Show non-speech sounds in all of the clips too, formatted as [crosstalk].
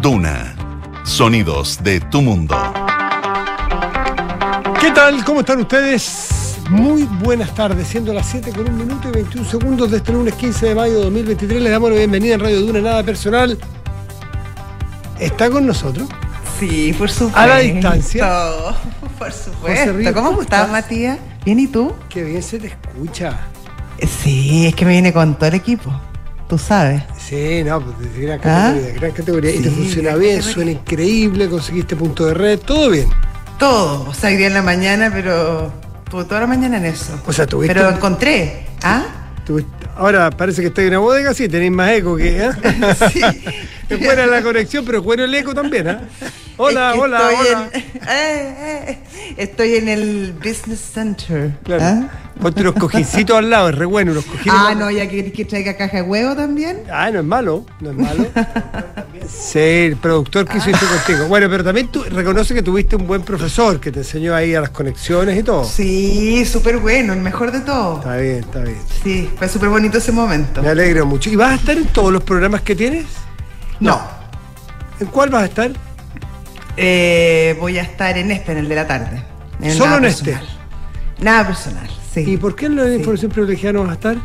Duna. Sonidos de tu mundo. ¿Qué tal? ¿Cómo están ustedes? Muy buenas tardes, siendo las 7 con un minuto y 21 segundos de este lunes 15 de mayo de 2023. Les damos la bienvenida en Radio Duna, nada personal. ¿Está con nosotros? Sí, por supuesto. A la distancia. [laughs] Por supuesto. Ríos, ¿Cómo ¿cómo estás, estás? Matías? ¿Bien y tú? Qué bien se te escucha. Sí, es que me viene con todo el equipo. Tú sabes. Sí, no, pues de gran ¿Ah? categoría, de gran categoría. y te funciona bien, categoría. suena increíble, conseguiste punto de red, todo bien. Todo. O sea, día en la mañana, pero tuve toda la mañana en eso. O sea, tuviste- Pero encontré. ¿Ah? Tuviste- Ahora parece que estoy en una bodega, sí, tenéis más eco que. ¿eh? [laughs] Sí. [laughs] Es buena la conexión, pero es bueno el eco también, ¿ah? Hola, Es que hola, estoy hola. en- [laughs] eh, eh, estoy en el Business Center. Claro. ¿Ah? Ponte unos cojincitos al lado, es re bueno, unos cojines. Ah, no, ya que, que traiga caja de huevo también. Ah, no es malo, no es malo. [laughs] Sí, el productor quiso irse contigo. Bueno, pero también tú reconoce que tuviste un buen profesor que te enseñó ahí a las conexiones y todo. Sí, súper bueno, el mejor de todo. Está bien, está bien. Sí, fue súper bonito ese momento. Me alegro mucho. ¿Y vas a estar en todos los programas que tienes? No, ¿En cuál vas a estar? Eh, voy a estar en este, en el de la tarde. En Solo en este. Nada personal, sí. ¿Y por qué en la Sí. información privilegiada no vas a estar?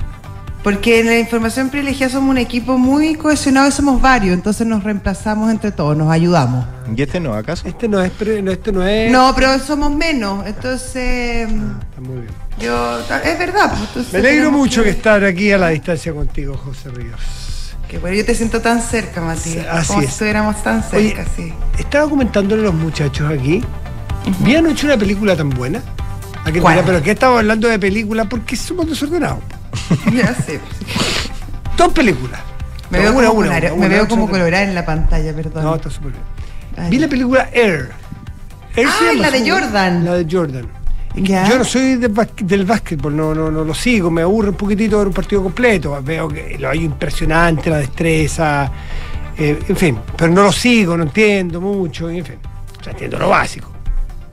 Porque en la información privilegiada somos un equipo muy cohesionado y somos varios, entonces nos reemplazamos entre todos, nos ayudamos. ¿Y este no, acaso? Este no es, pre- no, este no es. No, pero somos menos, entonces Está muy bien. yo es verdad. pues, entonces Me alegro mucho que que estar aquí a la distancia contigo, José Ríos. Que bueno, yo te siento tan cerca, Matías. Así como es. si estuviéramos tan Oye, cerca, sí. Estaba comentándole a los muchachos aquí. Vi anoche una película tan buena. ¿A que ¿Cuál? dirá, pero que estamos hablando de película porque somos desordenados. [laughs] Ya sé. Dos películas. Me veo una, como, una, me veo como colorada en la pantalla, perdón. No, está súper bien. Ay. Vi la película Air. Air llama, la de Jordan. La de Jordan. Ya. Yo no soy de del básquetbol, no, no, no lo sigo, me aburre un poquitito ver un partido completo. Veo que lo hay impresionante, la destreza, eh, en fin, pero no lo sigo, no entiendo mucho, en fin. O sea, entiendo lo básico.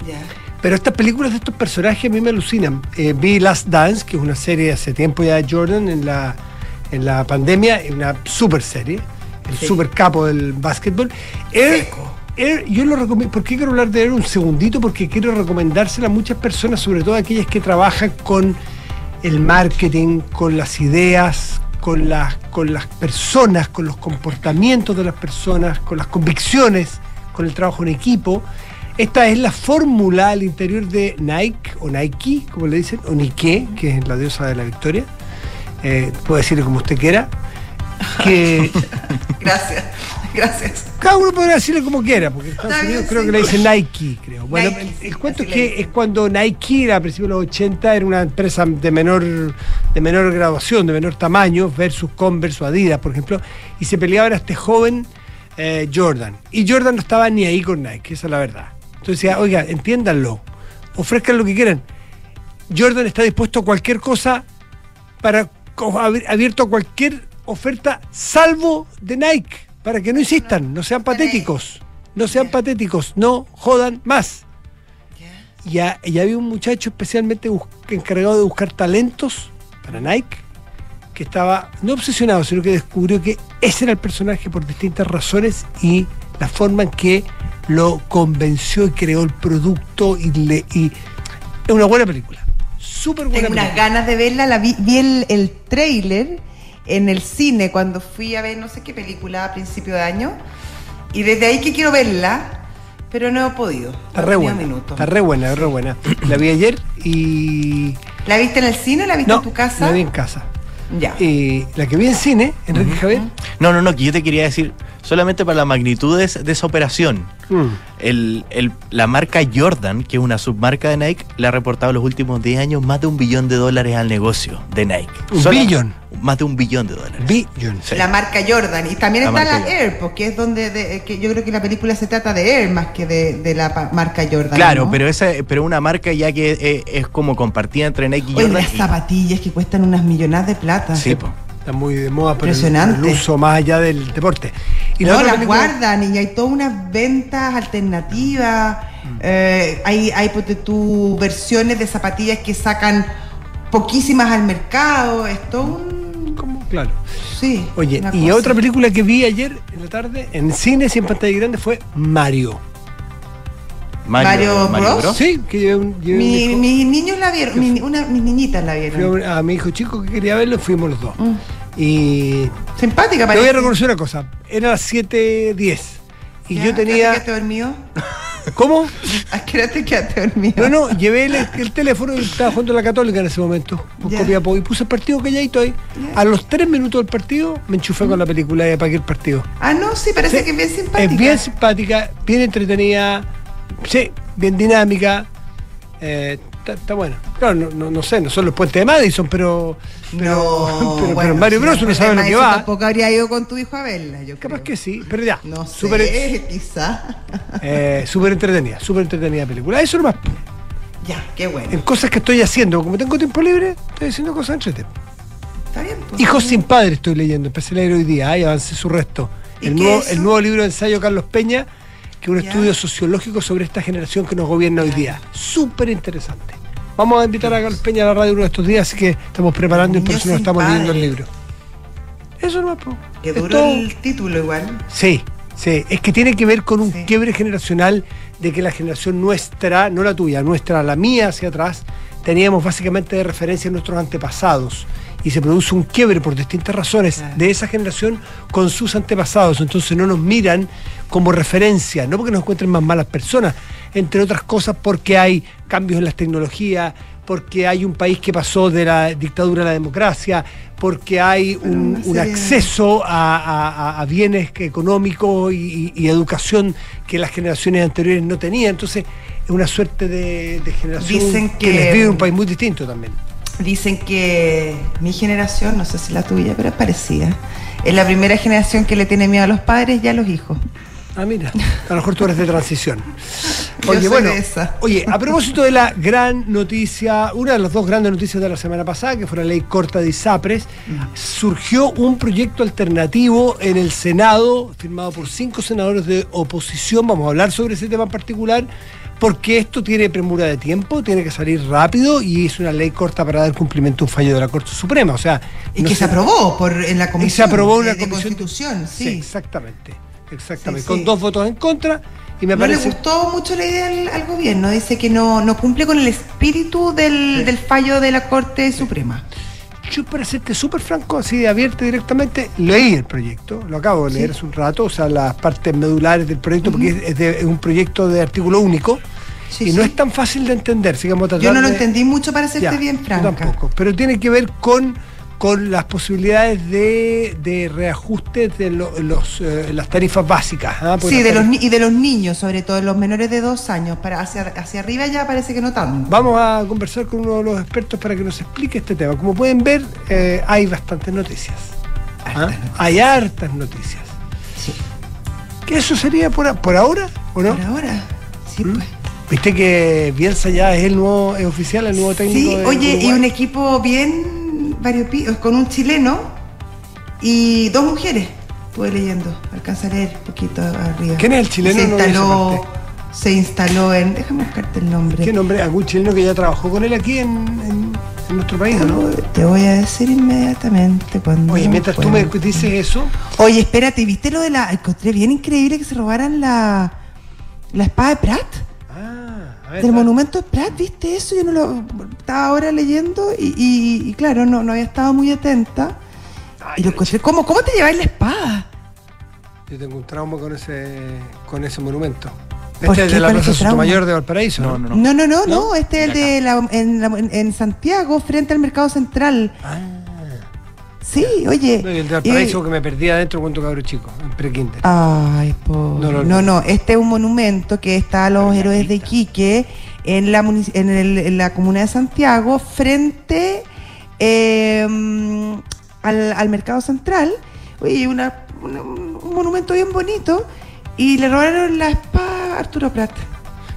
Ya. Pero estas películas de estos personajes a mí me alucinan. Eh, vi Last Dance, que es una serie hace tiempo ya de Jordan en la, en la pandemia, es una super serie, el Sí. super capo del básquetbol. Seco. Air, yo lo recomiendo. ¿Por qué quiero hablar de Air un segundito? Porque quiero recomendársela a muchas personas, sobre todo aquellas que trabajan con el marketing, con las ideas, con las, con las personas, con los comportamientos de las personas, con las convicciones, con el trabajo en equipo. Esta es la fórmula al interior de Nike, o Nike, como le dicen, o Nike, que es la diosa de la victoria. Eh, puede decirle como usted quiera. [laughs] Gracias. Gracias. cada uno podrá decirle como quiera, porque en Estados Unidos creo sí. que le dicen Nike, creo. Bueno, Nike, el, cuento es que es cuando Nike, a principios de los 80, era una empresa de menor, de menor graduación, de menor tamaño, versus Converse o Adidas, por ejemplo, y se peleaba era este joven eh, Jordan. Y Jordan no estaba ni ahí con Nike, esa es la verdad. Entonces decía, oiga, entiéndanlo, ofrezcan lo que quieran. Jordan está dispuesto a cualquier cosa para abierto a cualquier oferta salvo de Nike para que no insistan, no sean patéticos, no sean patéticos, no jodan más. Ya, ya había un muchacho especialmente encargado de buscar talentos para Nike que estaba no obsesionado, sino que descubrió que ese era el personaje por distintas razones y la forma en que lo convenció y creó el producto y le y es una buena película. Súper buena Tengo unas película. ganas de verla. La vi, vi el, el trailer en el cine cuando fui a ver no sé qué película a principio de año. Y desde ahí que quiero verla, pero no he podido. Está re buena. minuto. Está re buena, re buena. La vi ayer y. ¿La viste en el cine? ¿La viste No, en tu casa? la vi en casa. Ya. Y la que vi en cine, Enrique Javier. No, no, no, que yo te quería decir, solamente para las magnitudes de esa operación, mm, el, el- la marca Jordan, que es una submarca de Nike, le ha reportado en los últimos 10 años más de un billón de dólares al negocio de Nike. ¿Un Sola- billón? Más de un billón de dólares. Billion. Sí. La marca Jordan. Y también La está la Jordan. Air, porque es donde de- que yo creo que la película se trata de Air más que de, de la marca Jordan. Claro, ¿no? pero esa pero una marca ya que eh, es, como compartida entre Nike y Oye, Jordan. las y- zapatillas que cuestan unas millonadas de plata. Sí, po. Está muy de moda el, Impresionante. el uso más allá del deporte. Y no, las película- guardan y hay todas unas ventas alternativas. Mm. eh, hay, hay tú, versiones de zapatillas que sacan poquísimas al mercado. Es todo un. ¿Cómo? claro. Sí. Oye, y cosa. otra película que vi ayer en la tarde, en cines y en pantalla grande, fue Mario. Mario Bros. Sí, que llevé un, llevé un Mi- mis niños la vieron, mi- una- mis niñitas la vieron. a mi hijo chico que quería verlo, fuimos los dos. Mm. Y Simpática te parece. voy a reconocer una cosa, era las 7.10 y Ya, yo ¿a qué hora te tenía... dormido? [laughs] ¿Cómo? ¿A qué hora te quedaste dormido? No, no, llevé el, el teléfono y estaba jugando a la Católica en ese momento. Copiapó, y puse el partido calladito ahí. Ya. A los tres minutos del partido me enchufé con la película y apagué el partido. Ah, no, sí, parece Sí, que es bien simpática. Es bien simpática, bien entretenida, sí, bien dinámica. eh, Está bueno. Claro, no, no, no sé, no son los puentes de Madison, pero. Pero, No, [laughs] pero, pero bueno, Mario si Bros. no sabe lo que va. Tampoco habría ido con tu hijo a verla, yo Capaz creo. que sí, pero ya. No sé, quizá. eh, súper entretenida, súper entretenida película. Eso nomás. ya, qué bueno. En cosas que estoy haciendo, como tengo tiempo libre, estoy haciendo cosas entretenidas. Está bien. pues. Hijos sin padre estoy leyendo, empecé a leer hoy día, ahí avancé su resto. ¿Y El nuevo, el nuevo libro de ensayo Carlos Peña, que un estudio sociológico sobre esta generación que nos gobierna hoy día. Súper interesante. Vamos a invitar a Carlos Peña a la radio uno de estos días, así que estamos preparando y por eso nos estamos leyendo el libro. Eso no. Que Es duró todo. el título igual. Sí, sí, es que tiene que ver con un Sí. quiebre generacional de que la generación nuestra, no la tuya, nuestra, la mía hacia atrás, teníamos básicamente de referencia a nuestros antepasados y se produce un quiebre por distintas razones Claro. de esa generación con sus antepasados, entonces no nos miran como referencia, no porque nos encuentren más malas personas, entre otras cosas porque hay cambios en las tecnologías, porque hay un país que pasó de la dictadura a la democracia, porque hay un, acceso a, a- a- bienes económicos y, educación que las generaciones anteriores no tenían. Entonces, es una suerte de, de generación Dicen que, que- les vive un país muy distinto también. Dicen que mi generación, no sé si la tuya, pero es parecida. Es la primera generación que le tiene miedo a los padres y a los hijos. Ah, mira, a lo mejor tú eres de transición. [laughs] Yo Oye, soy bueno, de esa. oye, a [laughs] propósito de la gran noticia, una de las dos grandes noticias de la semana pasada, que fue la ley corta de ISAPRES, surgió un proyecto alternativo en el Senado, firmado por cinco senadores de oposición. Vamos a hablar sobre ese tema en particular, porque esto tiene premura de tiempo, tiene que salir rápido y es una ley corta para dar cumplimiento a un fallo de la Corte Suprema. O sea, Y no que se aprobó por, en la comisión y se aprobó una de, constitución, Sí, sí. exactamente. Exactamente. Sí, Con dos votos en contra. Y me No le gustó mucho la idea al, al gobierno. Dice que no, no cumple con el espíritu del, del fallo de la Corte Suprema. Yo, para serte súper franco, así de abierto directamente, leí el proyecto, lo acabo de leer hace un rato, o sea, las partes medulares del proyecto, porque es, de- es un proyecto de artículo único Sí, y no es tan fácil de entender. A Yo no lo de- entendí mucho para serte Ya, bien yo franca. tampoco, pero tiene que ver con, con las posibilidades de, de reajuste de lo- los, eh, las tarifas básicas. ¿ah? Sí, de los, tarifas- y de los niños, sobre todo los menores de dos años. Para hacia, hacia arriba ya parece que no tanto. Vamos a conversar con uno de los expertos para que nos explique este tema. Como pueden ver, eh, hay bastantes noticias. ¿ah? Hartas noticias. Hay hartas noticias. Sí. ¿Que eso sería por, por ahora o no? Por ahora. Sí, ¿Mm? pues. Viste que Bielsa ya es el nuevo, es oficial, el nuevo técnico. Sí, de oye, y un equipo bien variopinto, con un chileno y dos mujeres. Estuve leyendo, alcanza a leer un poquito arriba. ¿Quién es el chileno? Se instaló, se instaló en. Déjame buscarte el nombre. ¿Qué nombre? ¿Algún chileno que ya trabajó con él aquí en, en- en nuestro país, no? Te voy a decir inmediatamente cuando. Oye, mientras tú me dices eso, Oye, espérate, ¿viste lo de la. Encontré bien increíble que se robaran la. La espada de Pratt. Ver, Del monumento de Pratt, ¿viste eso? Yo no lo. Estaba ahora leyendo y, y- y claro, no, no había estado muy atenta. ay, Y lo encontré. ¿Cómo, ¿Cómo te lleváis la espada? Yo tengo un trauma con ese, con ese monumento. ¿Por Este es de la ¿Cuál es Plaza? Sotomayor de Valparaíso, ¿no? No, no, No, no, no, no. ¿No? Este es el de la, en, la- en Santiago, frente al mercado central. Ah, Sí, oye. no, el de Valparaíso y- que me perdí adentro cuando cabro chico, en pre-kinder. Ay, po. No, No, no, no. Este es un monumento que está a los héroes de Iquique en la, en, el- en la comuna de Santiago, frente eh, mm, al, al mercado central. Oye, una, una- un monumento bien bonito. Y le robaron la espada a Arturo Prat.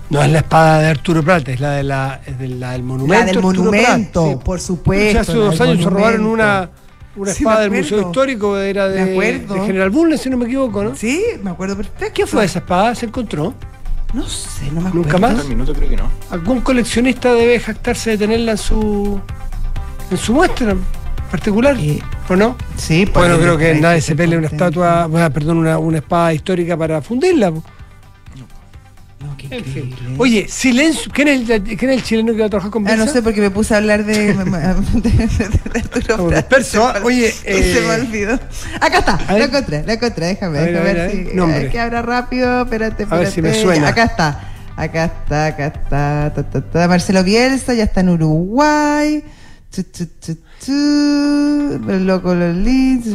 No es la espada de Arturo Prat, es la, de la, es de la del monumento. La del Arturo Prat, monumento, sí. por O supuesto. sea, hace del años se robaron una, una Sí, espada del Museo. Histórico, era de, Me acuerdo. de General Bulnes, si no me equivoco, ¿no? Sí, me acuerdo perfecto. ¿Qué fue esa espada? ¿Se encontró? No sé, no me acuerdo. ¿Nunca más? Minuto creo que no. ¿Algún coleccionista debe jactarse de tenerla en su en su muestra? particular, Eh, ¿o no? Sí, pues, Bueno, el creo que nadie se pelea una estatua, bueno, perdón, una, una espada histórica para fundirla. po. No, En fin. Oye, silencio. ¿Quién es, el, quién es el chileno que va a trabajar con Ah, no Bielsa? sé porque me puse a hablar de, [laughs] de, Arturo ¿ah? [laughs] Se me- Oye, y se eh, me olvidó. Acá está, a ver. la encontré, la encontré, déjame, A ver, a déjame ver, ver, a ver, si nombre. hay que abra rápido, espérate, espérate. A ver si me suena. Acá está, acá está, acá está, ta, ta, ta. Marcelo Bielsa ya está en Uruguay. Tu, tu, tu, tu. El loco los leads.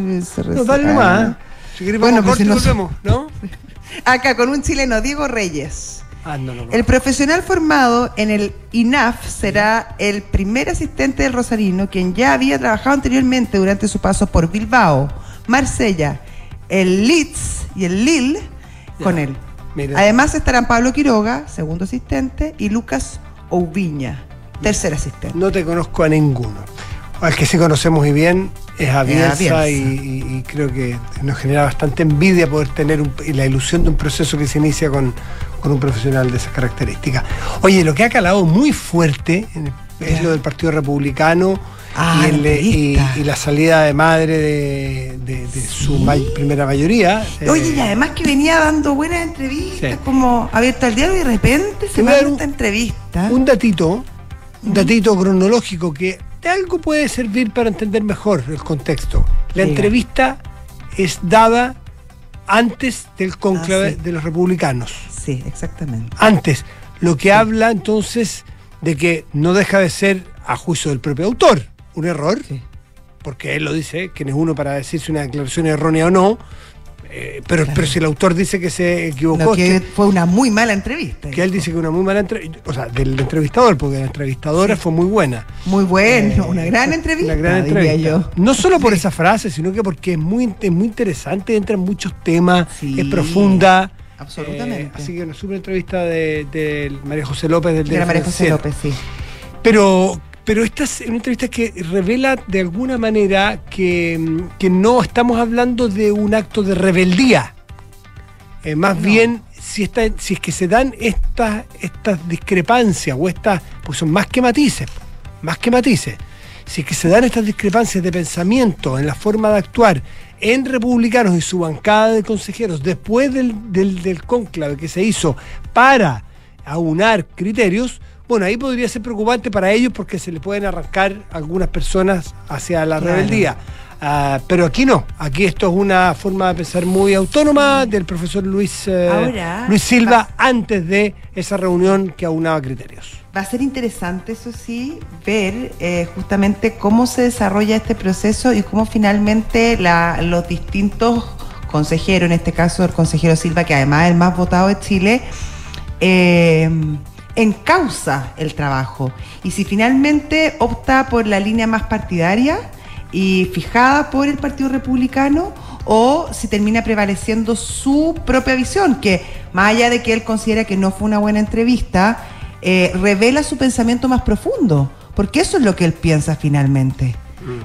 No, dale nomás. ¿eh? Si querés, Bueno, vamos pues corte si no- volvemos, ¿no? Acá con un chileno, Diego Reyes. Ah, no, no, no. El profesional formado en el INAF será el primer asistente del Rosarino, quien ya había trabajado anteriormente durante su paso por Bilbao, Marsella, el Leeds y el Lille con él. Mira. Además estarán Pablo Quiroga, segundo asistente, y Lucas Oubiña, tercer asistente. No te conozco a ninguno. Al que sí conocemos muy bien es a Bielsa. Y, y- y creo que nos genera bastante envidia poder tener un- la ilusión de un proceso que se inicia con, con un profesional de esas características. Oye, lo que ha calado muy fuerte es lo del Partido Republicano Ah, y, el- la y- salida de madre de, de- de su may- primera mayoría. Oye, Eh, y además que venía dando buenas entrevistas, Sí. como abierto al diario y de repente Te se voy a dar esta entrevista. Un datito, un datito cronológico que de algo puede servir para entender mejor el contexto. La Diga. entrevista es dada antes del cónclave Ah, sí. de los republicanos. Sí, exactamente. Antes, lo que habla entonces de que no deja de ser, a juicio del propio autor, un error, Sí. porque él lo dice, quién es uno para decir si una declaración es errónea o no, eh, pero, pero si el autor dice que se equivocó, es que fue una muy mala entrevista. que él dice que una muy mala entrevista, o sea, del entrevistador, porque la entrevistadora fue muy buena. Muy bueno, Eh, una gran [laughs] entrevista. Una gran diría entrevista. yo. No solo por Sí. esa frase, sino que porque es muy, es muy interesante, entra en muchos temas, Sí, es profunda. absolutamente. Eh, así que una super entrevista de, de María José López del De María José. López, sí. Pero, pero esta es una entrevista que revela de alguna manera que, mm, que no estamos hablando de un acto de rebeldía. Eh, más No. bien, si, esta, si es que se dan estas, estas discrepancias o estas, pues son más que matices, más que matices. Si es que se dan estas discrepancias de pensamiento en la forma de actuar en republicanos y su bancada de consejeros después del, del, del cónclave que se hizo para aunar criterios, bueno, ahí podría ser preocupante para ellos porque se le pueden arrancar algunas personas hacia la Claro. rebeldía. Ah, pero aquí no, aquí esto es una forma de pensar muy autónoma del profesor Luis, eh, Ahora, Luis Silva antes de esa reunión que aunaba criterios. Va a ser interesante, eso sí, ver eh, justamente cómo se desarrolla este proceso y cómo finalmente la- los distintos consejeros, en este caso el consejero Silva, que además es el más votado de Chile, eh, encausa el trabajo. Y si finalmente opta por la línea más partidaria y fijada por el Partido Republicano, o si termina prevaleciendo su propia visión, que más allá de que él considera que no fue una buena entrevista, eh, revela su pensamiento más profundo, porque eso es lo que él piensa finalmente.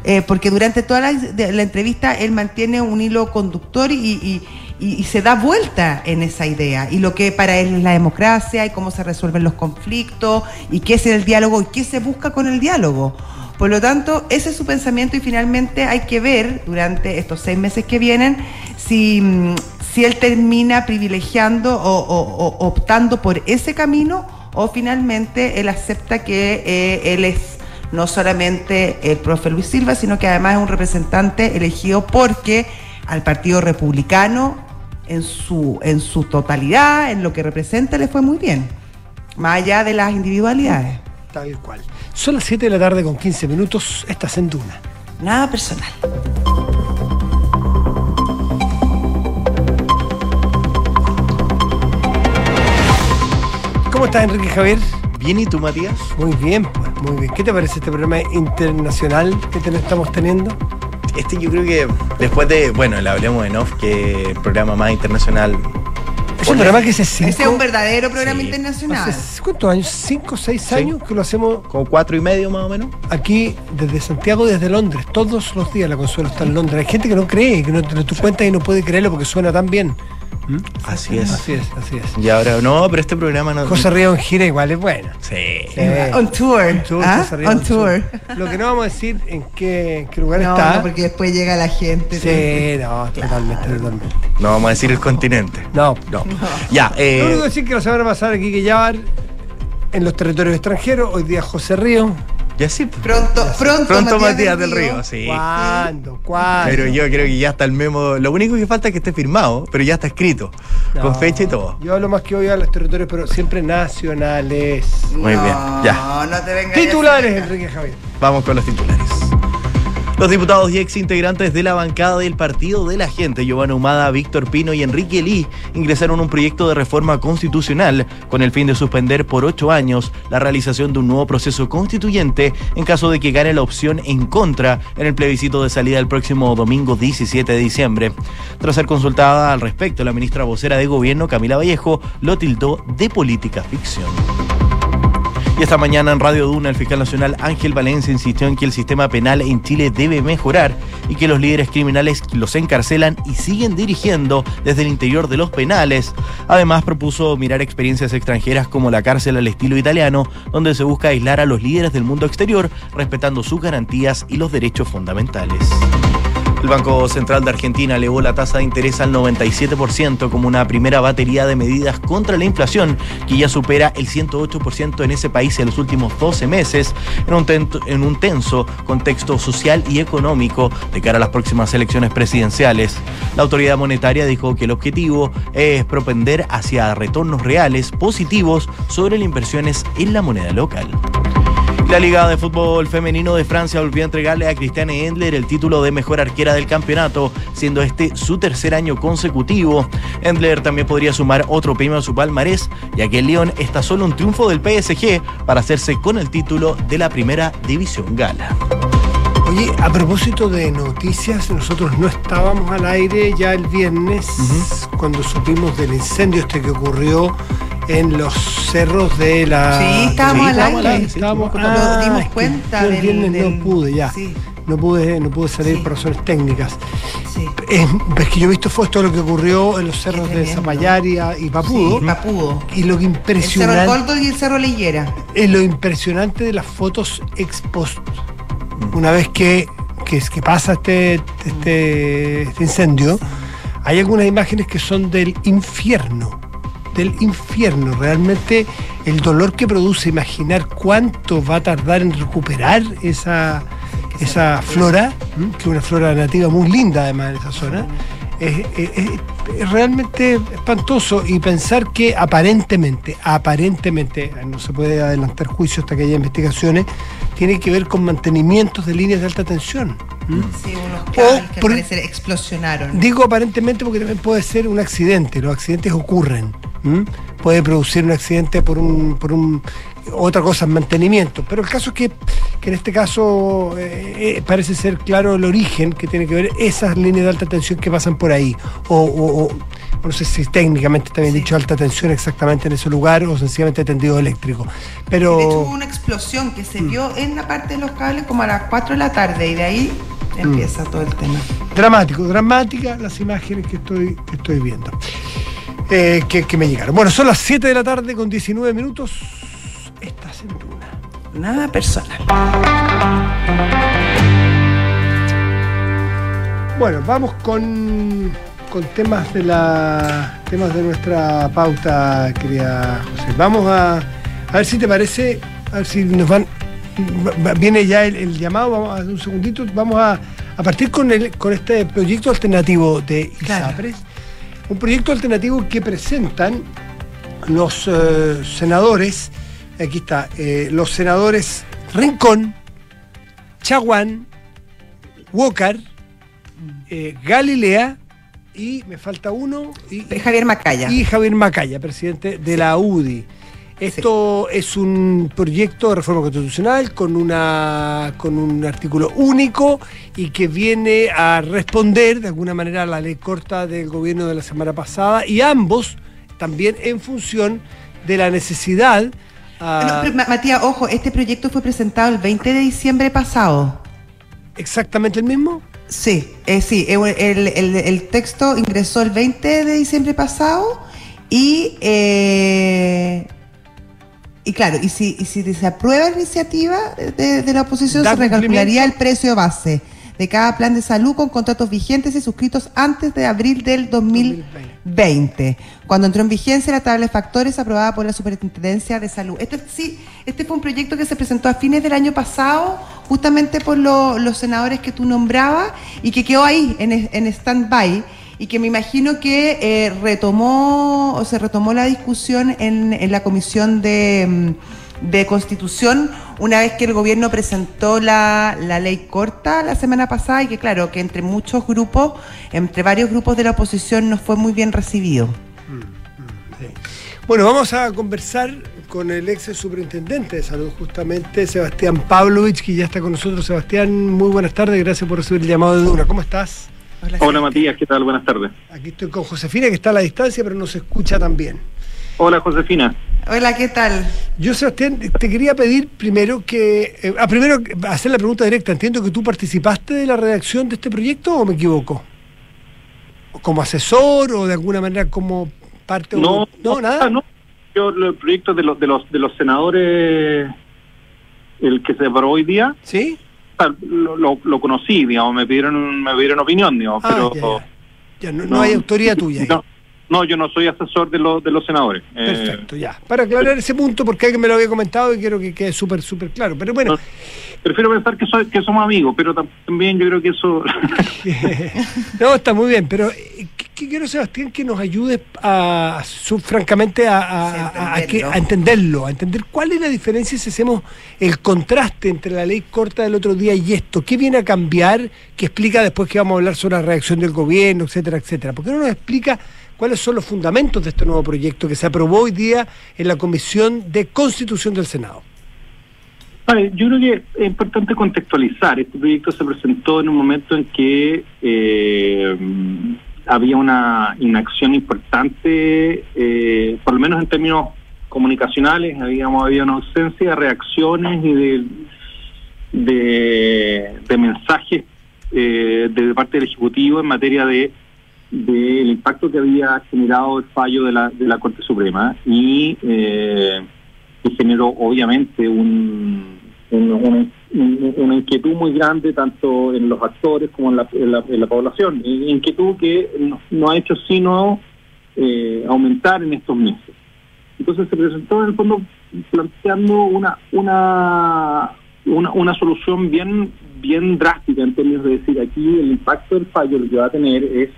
Eh, porque durante toda la, de- la entrevista él mantiene un hilo conductor y, y- y- se da vuelta en esa idea. Y lo que para él es la democracia y cómo se resuelven los conflictos y qué es el diálogo y qué se busca con el diálogo. Por lo tanto, ese es su pensamiento y finalmente hay que ver durante estos seis meses que vienen si, mm, si él termina privilegiando o optando por ese camino o finalmente él acepta que eh, él es no solamente el profe Luis Silva, sino que además es un representante elegido porque al Partido Republicano en su, en su totalidad, en lo que representa, le fue muy bien, más allá de las individualidades. Tal cual. Son las 7 de la tarde con 15 minutos, estás en Duna. Nada personal. ¿Cómo estás, Enrique Javier? Bien, ¿y tú, Matías? Muy bien, pues, muy bien. ¿Qué te parece este programa internacional que te- estamos teniendo? Este yo creo que después de, bueno, el Hablemos en Off, que el programa más internacional. Es un programa que se cinco, Ese es un verdadero programa Sí. internacional. hace ¿Cuántos años? ¿Cinco, seis Sí. años que lo hacemos Como cuatro y medio más o menos. aquí desde Santiago, desde Londres? Todos los días la Consuelo está en Londres. Hay gente que no cree, que no, tú cuentas y no puede creerlo porque suena tan bien. ¿Mm? Así es. Así es, así es. Y ahora, no, pero este programa no. José Río en gira igual es buena. Sí. Sí. On tour. On tour, ¿ah? José Río On on tour. Lo que no vamos a decir en qué, qué lugar No, está. no, porque después llega la gente. Sí, no, totalmente, totalmente. No vamos a decir el continente. No. No. Ya, Lo único que eh, decir que la semana pasada aquí que Yabar en los territorios extranjeros, hoy día José Río. Ya sí. Pronto, pronto, Pronto Matías del Río, sí. ¿Cuándo? ¿Cuándo? Pero yo creo que ya está el memo. Lo único que falta es que esté firmado, pero ya está escrito. Con fecha y todo. Yo hablo más que hoy a los territorios, pero siempre nacionales. Muy bien, ya. No, no te vengas. Titulares, Enrique Javier. Vamos con los titulares. Los diputados y ex integrantes de la bancada del Partido de la Gente, Giovanna Humada, Víctor Pino y Enrique Lee, ingresaron un proyecto de reforma constitucional con el fin de suspender por ocho años la realización de un nuevo proceso constituyente en caso de que gane la opción en contra en el plebiscito de salida el próximo domingo 17 de diciembre. Tras ser consultada al respecto, la ministra vocera de Gobierno, Camila Vallejo, lo tildó de política ficción. Y esta mañana en Radio Duna, el fiscal nacional Ángel Valencia insistió en que el sistema penal en Chile debe mejorar y que los líderes criminales los encarcelan y siguen dirigiendo desde el interior de los penales. Además, propuso mirar experiencias extranjeras como la cárcel al estilo italiano, donde se busca aislar a los líderes del mundo exterior, respetando sus garantías y los derechos fundamentales. El Banco Central de Argentina elevó la tasa de interés al 97% como una primera batería de medidas contra la inflación que ya supera el 108% en ese país en los últimos 12 meses en un, tenso contexto social y económico de cara a las próximas elecciones presidenciales. La autoridad monetaria dijo que el objetivo es propender hacia retornos reales positivos sobre las inversiones en la moneda local. La Liga de Fútbol Femenino de Francia volvió a entregarle a Cristiane Endler el título de mejor arquera del campeonato, siendo este su tercer año consecutivo. Endler también podría sumar otro premio a su palmarés, ya que el Lyon está solo un triunfo del PSG para hacerse con el título de la primera división gala. Oye, a propósito de noticias, nosotros no estábamos al aire ya el viernes cuando supimos del incendio este que ocurrió en los cerros de la. Sí, estábamos al estábamos aire. estábamos- Nos ah, dimos es que cuenta yo el viernes del- no pude ya. Sí. No pude, no pude salir Sí. por razones técnicas. Sí. Es, es que yo he visto fue todo lo que ocurrió en los cerros de. Zapallaria y Papudo. Sí, Papudo. Y lo que El Cerro impresionante Coldo y el Cerro Leyera. es lo impresionante de las fotos ex post. Una vez que, que, pasa este, este, este incendio, hay algunas imágenes que son del infierno. Del infierno. Realmente el dolor que produce imaginar cuánto va a tardar en recuperar esa, esa flora, que es una flora nativa muy linda además en esa zona. Es, es- es- es realmente espantoso y pensar que aparentemente, aparentemente, no se puede adelantar juicio hasta que haya investigaciones, tiene que ver con mantenimientos de líneas de alta tensión. Sí, unos cables que por- parecer explosionaron. Digo aparentemente porque también puede ser un accidente, los accidentes ocurren. Puede producir un accidente por un, por un otra cosa es mantenimiento. Pero el caso es que, que en este caso eh, eh, parece ser claro el origen que tiene que ver esas líneas de alta tensión que pasan por ahí. O, o- o- no sé si técnicamente bien Sí. dicho alta tensión exactamente en ese lugar o sencillamente tendido eléctrico. Pero De hecho, hubo una explosión que se vio en la parte de los cables como a las 4 de la tarde y de ahí empieza todo el tema. dramático, dramática las imágenes que estoy, que estoy viendo. eh, que, que me llegaron. Bueno, son las 7 de la tarde con 19 minutos. Estás en Duna. Nada personal. Bueno, vamos con, con temas de la temas de nuestra pauta, querida José. Vamos a, a ver si te parece, a ver si nos van. va- va- Viene ya el, el llamado, vamos a un segundito, vamos a, a partir con, el, con este proyecto alternativo de Claro. ISAPRES. Un proyecto alternativo que presentan los eh, senadores, aquí está, eh, los senadores Rincón, Chaguán, Walker, eh, Galilea y me falta uno y, Javier Macaya. y Javier Macaya, presidente de la UDI. Esto es un proyecto de reforma constitucional con, una, con un artículo único y que viene a responder de alguna manera a la ley corta del gobierno de la semana pasada y ambos también en función de la necesidad ah, No, Matías, ojo, este proyecto fue presentado el 20 de diciembre pasado. exactamente el mismo. Sí, eh, sí, eh, el, el- el texto ingresó el 20 de diciembre pasado y, eh, y claro, y si, y si se aprueba la iniciativa de, de la oposición, ¿Da se recalcularía el precio base de cada plan de salud con contratos vigentes y suscritos antes de abril del 2020, cuando entró en vigencia la tabla de factores aprobada por la Superintendencia de Salud. Este sí, este fue un proyecto que se presentó a fines del año pasado, justamente por lo- los senadores que tú nombrabas y que quedó ahí en, en stand-by y que me imagino que eh, retomó o se retomó la discusión en, en la comisión de, mm, de constitución una vez que el gobierno presentó la, la ley corta la semana pasada y que claro que entre muchos grupos entre varios grupos de la oposición no fue muy bien recibido Bueno, vamos a conversar con el ex superintendente de salud, justamente, Sebastián Pavlovich, que ya está con nosotros. Sebastián, muy buenas tardes, gracias por recibir el llamado de Duna. ¿Cómo estás? Hola Matías, ¿qué tal? Buenas tardes. Aquí estoy con Josefina, que está a la distancia, pero nos escucha también. Hola Josefina. hola qué tal Yo, Sebastián, te quería pedir primero que. eh, ah, primero, hacer la pregunta directa. Entiendo que tú participaste de la redacción de este proyecto o me equivoco? ¿Como asesor o de alguna manera como parte o- No, no, nada. no. Yo el proyecto de los de los de los senadores el que se aprobó hoy día, ¿Sí? sea, lo, lo, lo conocí, digamos, me pidieron me pidieron opinión, digamos, Ah, pero ya, ya. Ya, no, no hay autoría tuya. ahí. No, no, yo no soy asesor de los de los senadores. Eh, Perfecto, ya. Para aclarar ese punto, porque alguien me lo había comentado y quiero que quede súper, súper claro. Pero bueno, No. prefiero pensar que soy, que somos amigos, pero tam- también yo creo que eso [laughs] no, está muy bien, pero eh, ¿qué, qué quiero, Sebastián, que nos ayudes a, su- francamente, a, a- Sí, a- a que- entenderlo. a entenderlo, a entender cuál es la diferencia si hacemos el contraste entre la ley corta del otro día y esto. ¿Qué viene a cambiar? Que explica después que vamos a hablar sobre la reacción del gobierno, etcétera, etcétera. ¿Por qué no nos explica cuáles son los fundamentos de este nuevo proyecto que se aprobó hoy día en la Comisión de Constitución del Senado? Yo creo que es importante contextualizar. Este proyecto se presentó en un momento en que eh, había una inacción importante, eh, por lo menos en términos comunicacionales, habíamos había una ausencia de reacciones y de, de, de mensajes eh, de parte del Ejecutivo en materia de del impacto que había generado el fallo de la, de la Corte Suprema y eh, generó obviamente un, un- un- un- una inquietud muy grande tanto en los actores como en la, en la- en la población, y inquietud que no, no ha hecho sino eh, aumentar en estos meses. Entonces se presentó en el fondo planteando una una una, una solución bien bien drástica en términos de decir aquí el impacto del fallo lo que va a tener es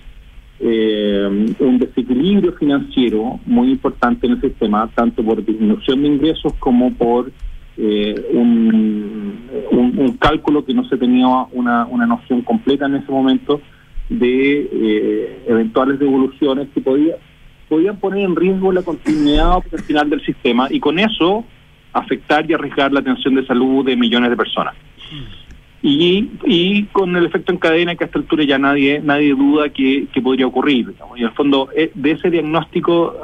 eh, un desequilibrio financiero muy importante en el sistema, tanto por disminución de ingresos como por eh, un, cálculo que no se tenía una, una noción completa en ese momento de eh, eventuales devoluciones que podía, podían poner en riesgo la continuidad operacional del sistema y con eso afectar y arriesgar la atención de salud de millones de personas y, y con el efecto en cadena que a esta altura ya nadie nadie duda que, que podría ocurrir. digamos. Y en el fondo, eh, de ese diagnóstico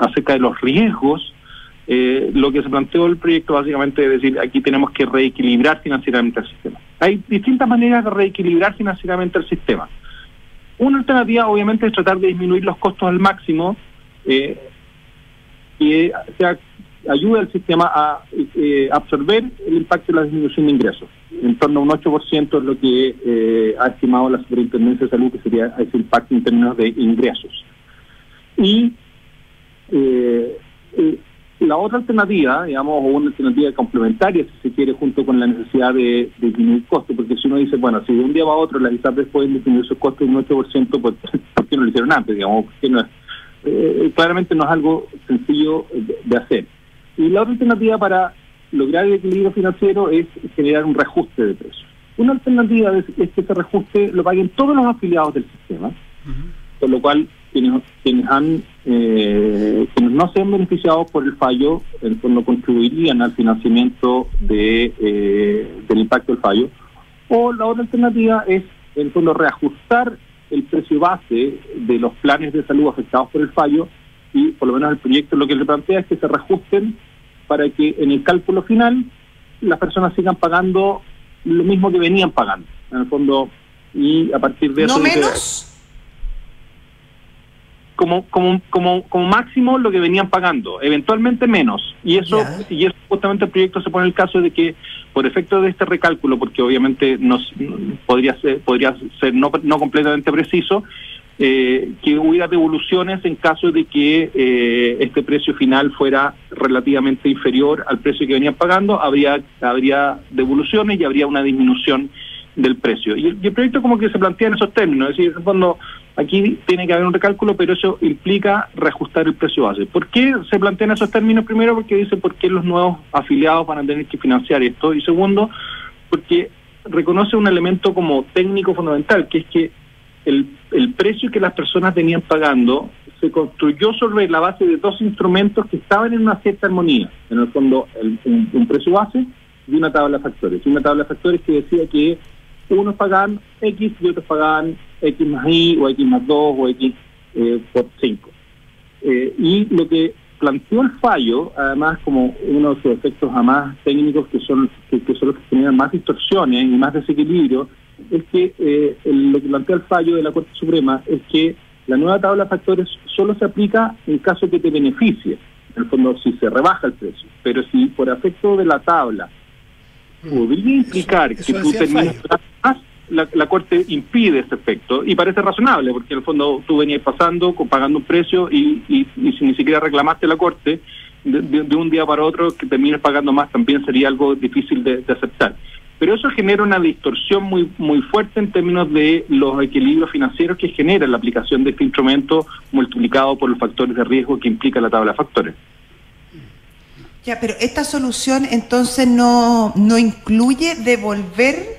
acerca de los riesgos, eh, lo que se planteó el proyecto básicamente es decir, aquí tenemos que reequilibrar financieramente el sistema. Hay distintas maneras de reequilibrar financieramente el sistema. Una alternativa, obviamente, es tratar de disminuir los costos al máximo eh, que sea, ayude al sistema a eh, absorber el impacto de la disminución de ingresos. En torno a un 8% es lo que eh, ha estimado la Superintendencia de Salud que sería ese impacto en términos de ingresos. Y eh, eh, la otra alternativa, digamos, o una alternativa complementaria, si se quiere, junto con la necesidad de, disminuir costos, porque si uno dice, bueno, si de un día a otro las ISAPRES pueden disminuir sus costos un 8%, pues, [laughs] ¿por qué no lo hicieron antes? Digamos, ¿Por qué no es? Eh, claramente no es algo sencillo de hacer. Y la otra alternativa para lograr el equilibrio financiero es generar un reajuste de precios. Una alternativa es, es que ese reajuste lo paguen todos los afiliados del sistema, por lo cual quienes, quienes han eh, quienes no se han beneficiado por el fallo en el fondo contribuirían al financiamiento de eh, del impacto del fallo o la otra alternativa es en fondo reajustar el precio base de los planes de salud afectados por el fallo y por lo menos el proyecto lo que le plantea es que se reajusten para que en el cálculo final las personas sigan pagando lo mismo que venían pagando. En el fondo, y a partir de eso... ¿No menos? como, como, como, como máximo lo que venían pagando, eventualmente menos. Y eso, Ya. y eso justamente el proyecto se pone el caso de que por efecto de este recálculo, porque obviamente no, s- podría ser, podría ser no, no completamente preciso, eh, que hubiera devoluciones en caso de que eh, este precio final fuera relativamente inferior al precio que venían pagando, habría, habría devoluciones y habría una disminución del precio. Y el, proyecto como que se plantea en esos términos, es decir, en fondo aquí tiene que haber un recálculo, pero eso implica reajustar el precio base. ¿Por qué se plantean esos términos? Primero, porque dice por qué los nuevos afiliados van a tener que financiar esto, y segundo, porque reconoce un elemento como técnico fundamental, que es que el, precio que las personas venían pagando se construyó sobre la base de dos instrumentos que estaban en una cierta armonía. En el fondo, el- un, un precio base y una tabla de factores. Y una tabla de factores que decía que unos pagaban X y otros pagaban X más Y o X más 2 o X eh, por 5. Eh, y lo que planteó el fallo, además como uno de sus efectos a más técnicos que son, que, que son los que generan más distorsiones y más desequilibrio, es que eh, el- lo que plantea el fallo de la Corte Suprema es que la nueva tabla de factores solo se aplica en caso que te beneficie, en el fondo si se rebaja el precio, pero si por efecto de la tabla podría implicar eso que tú terminas más, la, la Corte impide ese efecto y parece razonable porque en el fondo tú venías pasando, pagando un precio y, si ni siquiera reclamaste la Corte, de un día para otro que termines pagando más también sería algo difícil de, de aceptar. Pero eso genera una distorsión muy muy fuerte en términos de los equilibrios financieros que genera la aplicación de este instrumento multiplicado por los factores de riesgo que implica la tabla de factores. Ya, pero esta solución entonces no, no incluye devolver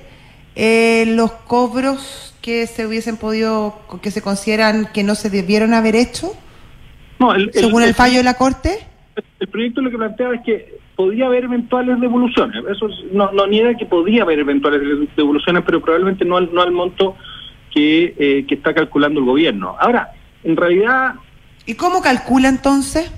eh, los cobros que se hubiesen podido, que se consideran que no se debieron haber hecho, No, el- el- según el el- fallo de la Corte. el proyecto lo que planteaba es que podía haber eventuales devoluciones. Eso es- no, no niega que podía haber eventuales de- devoluciones, pero probablemente no al, no al monto que, eh, que está calculando el gobierno. Ahora, en realidad, ¿Y cómo calcula entonces?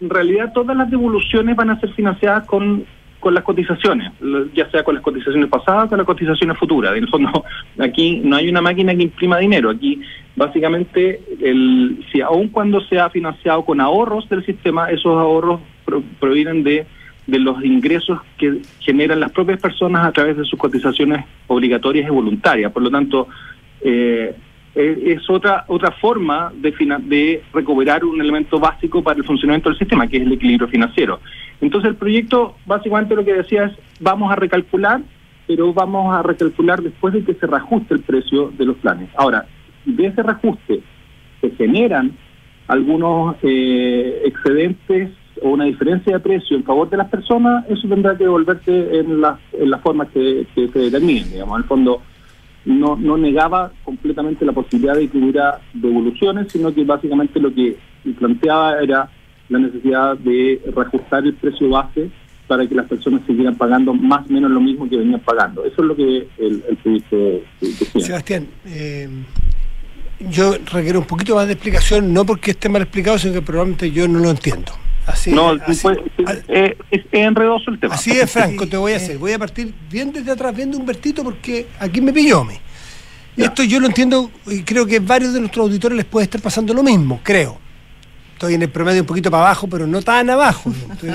en realidad todas las devoluciones van a ser financiadas con, con las cotizaciones, ya sea con las cotizaciones pasadas o con las cotizaciones futuras. En el fondo, [laughs] aquí no hay una máquina que imprima dinero. Aquí, básicamente, el, si aun cuando se ha financiado con ahorros del sistema, esos ahorros pro- provienen de, de los ingresos que generan las propias personas a través de sus cotizaciones obligatorias y voluntarias. Por lo tanto, eh, es otra otra forma de, de recuperar un elemento básico para el funcionamiento del sistema, que es el equilibrio financiero. Entonces el proyecto básicamente lo que decía es vamos a recalcular, pero vamos a recalcular después de que se reajuste el precio de los planes. Ahora, de ese reajuste se generan algunos eh, excedentes o una diferencia de precio en favor de las personas, eso tendrá que devolverse en las en las formas que, que se determinen. Digamos, en el fondo no, no negaba completamente la posibilidad de que hubiera devoluciones, sino que básicamente lo que planteaba era la necesidad de reajustar el precio base para que las personas siguieran pagando más o menos lo mismo que venían pagando. Eso es lo que el, el. Sebastián, eh, yo requiero un poquito más de explicación, no porque esté mal explicado, sino que probablemente yo no lo entiendo. Así, no, así, pues, eh, es, es enredoso el tema. así de franco te voy a hacer. Voy a partir bien desde atrás, viendo Humbertito, porque aquí me pilló a mí. Ya. Esto yo lo entiendo y creo que a varios de nuestros auditores les puede estar pasando lo mismo, creo. Estoy en el promedio un poquito para abajo, pero no tan abajo. Estoy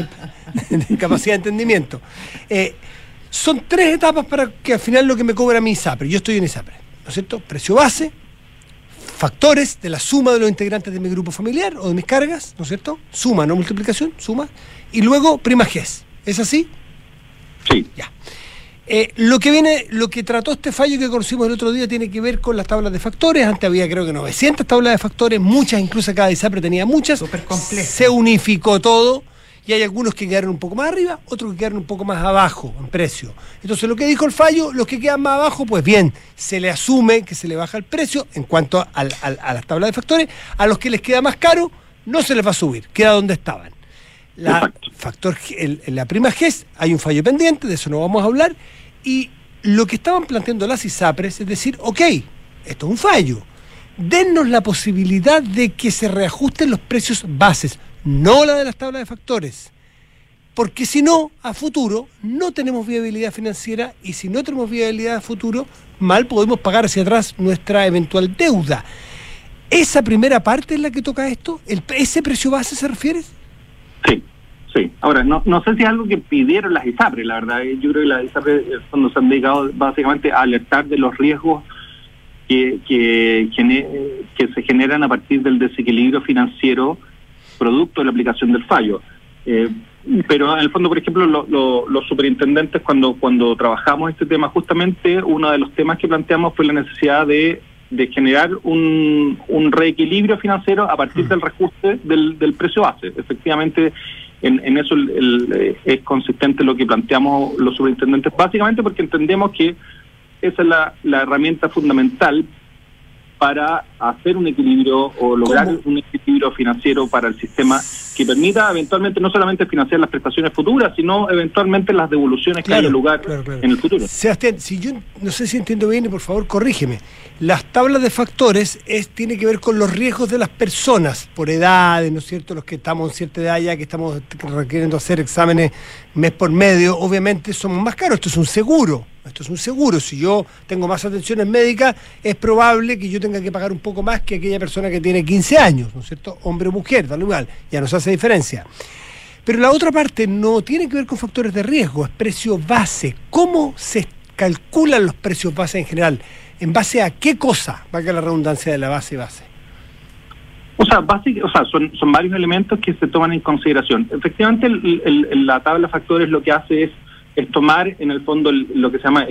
en- [laughs] en capacidad de entendimiento. Eh, son tres etapas para que al final lo que me cobra mi ISAPRE. Yo estoy en ISAPRE, ¿no es cierto? Precio base, factores de la suma de los integrantes de mi grupo familiar o de mis cargas, ¿no es cierto? Suma, no multiplicación, suma. Y luego prima GES. ¿Es así? Sí. Ya. Eh, lo que viene, lo que trató este fallo que conocimos el otro día tiene que ver con las tablas de factores. Antes había creo que 900 tablas de factores, muchas, incluso cada ISAPRE tenía muchas. Súper complejo. Se unificó todo y hay algunos que quedaron un poco más arriba, otros que quedaron un poco más abajo en precio. Entonces lo que dijo el fallo, los que quedan más abajo, pues bien, se le asume que se le baja el precio en cuanto al- al- a las tablas de factores. A los que les queda más caro, no se les va a subir, queda donde estaban. La, factor, el- la prima GES hay un fallo pendiente, de eso no vamos a hablar. Y lo que estaban planteando las ISAPRES es decir, ok, esto es un fallo. Dennos la posibilidad de que se reajusten los precios bases, no la de las tablas de factores. Porque si no, a futuro no tenemos viabilidad financiera y si no tenemos viabilidad a futuro, mal podemos pagar hacia atrás nuestra eventual deuda. ¿Esa primera parte es la que toca esto? ¿El, ¿Ese precio base se refiere? Sí, sí. Ahora, no, no sé si es algo que pidieron las ISAPRE, la verdad. Yo creo que las ISAPRE cuando se han dedicado básicamente a alertar de los riesgos que, que se generan a partir del desequilibrio financiero producto de la aplicación del fallo. Eh, pero en el fondo, por ejemplo, los superintendentes, cuando, cuando trabajamos este tema, justamente uno de los temas que planteamos fue la necesidad de, de generar un, un reequilibrio financiero a partir del reajuste del, del precio base. Efectivamente, en, en eso el, es consistente lo que planteamos los superintendentes, básicamente porque entendemos que esa es la, la herramienta fundamental para hacer un equilibrio o lograr un equilibrio financiero para el sistema que permita eventualmente no solamente financiar las prestaciones futuras, sino eventualmente las devoluciones que haya lugar en el futuro. Sebastián, si yo no sé si entiendo bien, por favor corrígeme. Las tablas de factores es tiene que ver con los riesgos de las personas por edades, ¿no es cierto? Los que estamos en cierta edad ya, que estamos requiriendo hacer exámenes mes por medio, obviamente somos más caros. Esto es un seguro. Esto es un seguro. Si yo tengo más atenciones médicas, es probable que yo tenga que pagar un poco más que aquella persona que tiene 15 años, ¿no es cierto? Hombre o mujer, da igual, ya nos hace diferencia. Pero la otra parte no tiene que ver con factores de riesgo, es precio base. ¿Cómo se calculan los precios base en general? ¿En base a qué cosa? Va la redundancia de la base base. O sea, o sea son, son varios elementos que se toman en consideración. Efectivamente, la tabla de factores lo que hace es es tomar en el fondo lo que se llama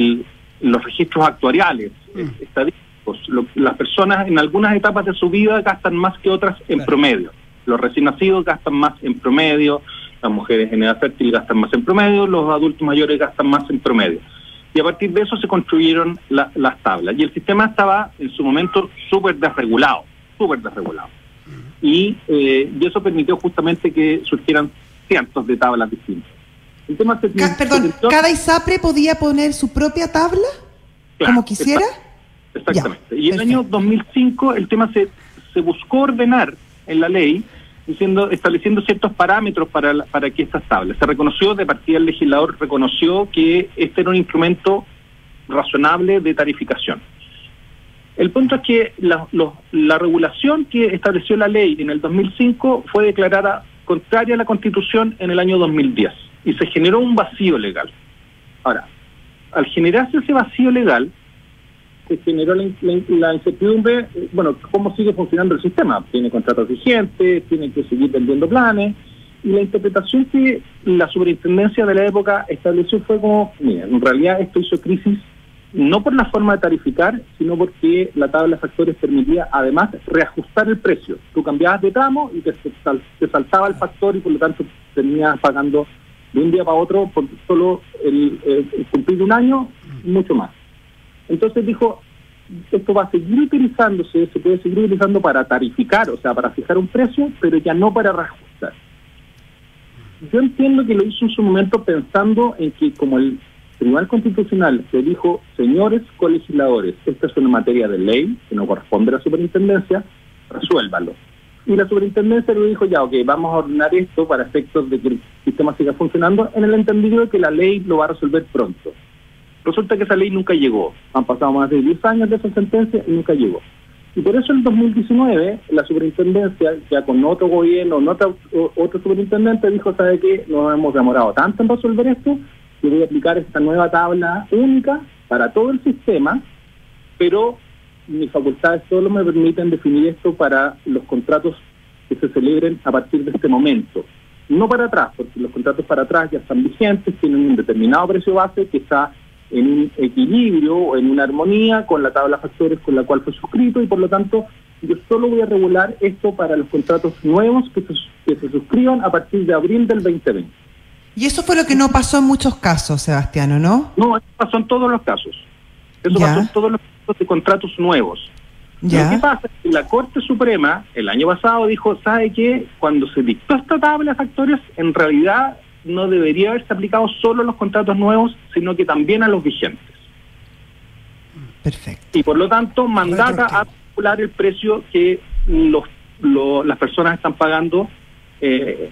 los registros actuariales, mm. estadísticos. las personas en algunas etapas de su vida gastan más que otras en promedio. Los recién nacidos gastan más en promedio, las mujeres en edad fértil gastan más en promedio, los adultos mayores gastan más en promedio. Y a partir de eso se construyeron las tablas. Y el sistema estaba en su momento súper desregulado, súper desregulado. Y, eh, y eso permitió justamente que surgieran cientos de tablas distintas perdón, ¿cada ISAPRE podía poner su propia tabla como quisiera? Exactamente. y en el año 2005 el tema se, se buscó ordenar en la ley diciendo estableciendo ciertos parámetros para, para que estas tablas. Se reconoció, de partida el legislador reconoció que este era un instrumento razonable de tarificación. El punto es que la, la regulación que estableció la ley en el 2005 fue declarada contraria a la Constitución en el año 2010 y se generó un vacío legal. Ahora, al generarse ese vacío legal, se generó la, incertidumbre, eh, bueno, cómo sigue funcionando el sistema. Tiene contratos vigentes, tiene que seguir vendiendo planes, y la interpretación que la superintendencia de la época estableció fue como, mira, en realidad esto hizo crisis no por la forma de tarificar, sino porque la tabla de factores permitía además reajustar el precio. Tú cambiabas de tramo y te, te saltaba el factor y por lo tanto terminabas pagando de un día para otro por solo el, cumplir un año, mucho más. Entonces dijo, esto va a seguir utilizándose, se puede seguir utilizando para tarificar, o sea, para fijar un precio, pero ya no para reajustar. Yo entiendo que lo hizo en su momento pensando en que como el Tribunal Constitucional le dijo, señores colegisladores, esta es una materia de ley que no corresponde a la superintendencia, resuélvalo. Y la superintendencia le dijo, ya, ok, vamos a ordenar esto para efectos de que el sistema siga funcionando, en el entendido de que la ley lo va a resolver pronto. Resulta que esa ley nunca llegó. Han pasado más de 10 años de esa sentencia y nunca llegó. Y por eso en 2019 la superintendencia, ya con otro gobierno, otro, otro superintendente, dijo, ¿sabe qué? Nos hemos demorado tanto en resolver esto que voy a aplicar esta nueva tabla única para todo el sistema, pero mis facultades solo me permiten definir esto para los contratos que se celebren a partir de este momento. No para atrás, porque los contratos para atrás ya están vigentes, tienen un determinado precio base que está en un equilibrio o en una armonía con la tabla de factores con la cual fue suscrito y por lo tanto yo solo voy a regular esto para los contratos nuevos que se, que se suscriban a partir de abril del 2020. Y eso fue lo que no pasó en muchos casos, Sebastiano, ¿no? No, eso pasó en todos los casos. Eso pasó en todos los de contratos nuevos. Lo que pasa es que la Corte Suprema el año pasado dijo, ¿sabe qué? Cuando se dictó esta tabla de factores, en realidad no debería haberse aplicado solo a los contratos nuevos, sino que también a los vigentes. Perfecto. Y por lo tanto, mandata a calcular el precio que los, las personas están pagando eh,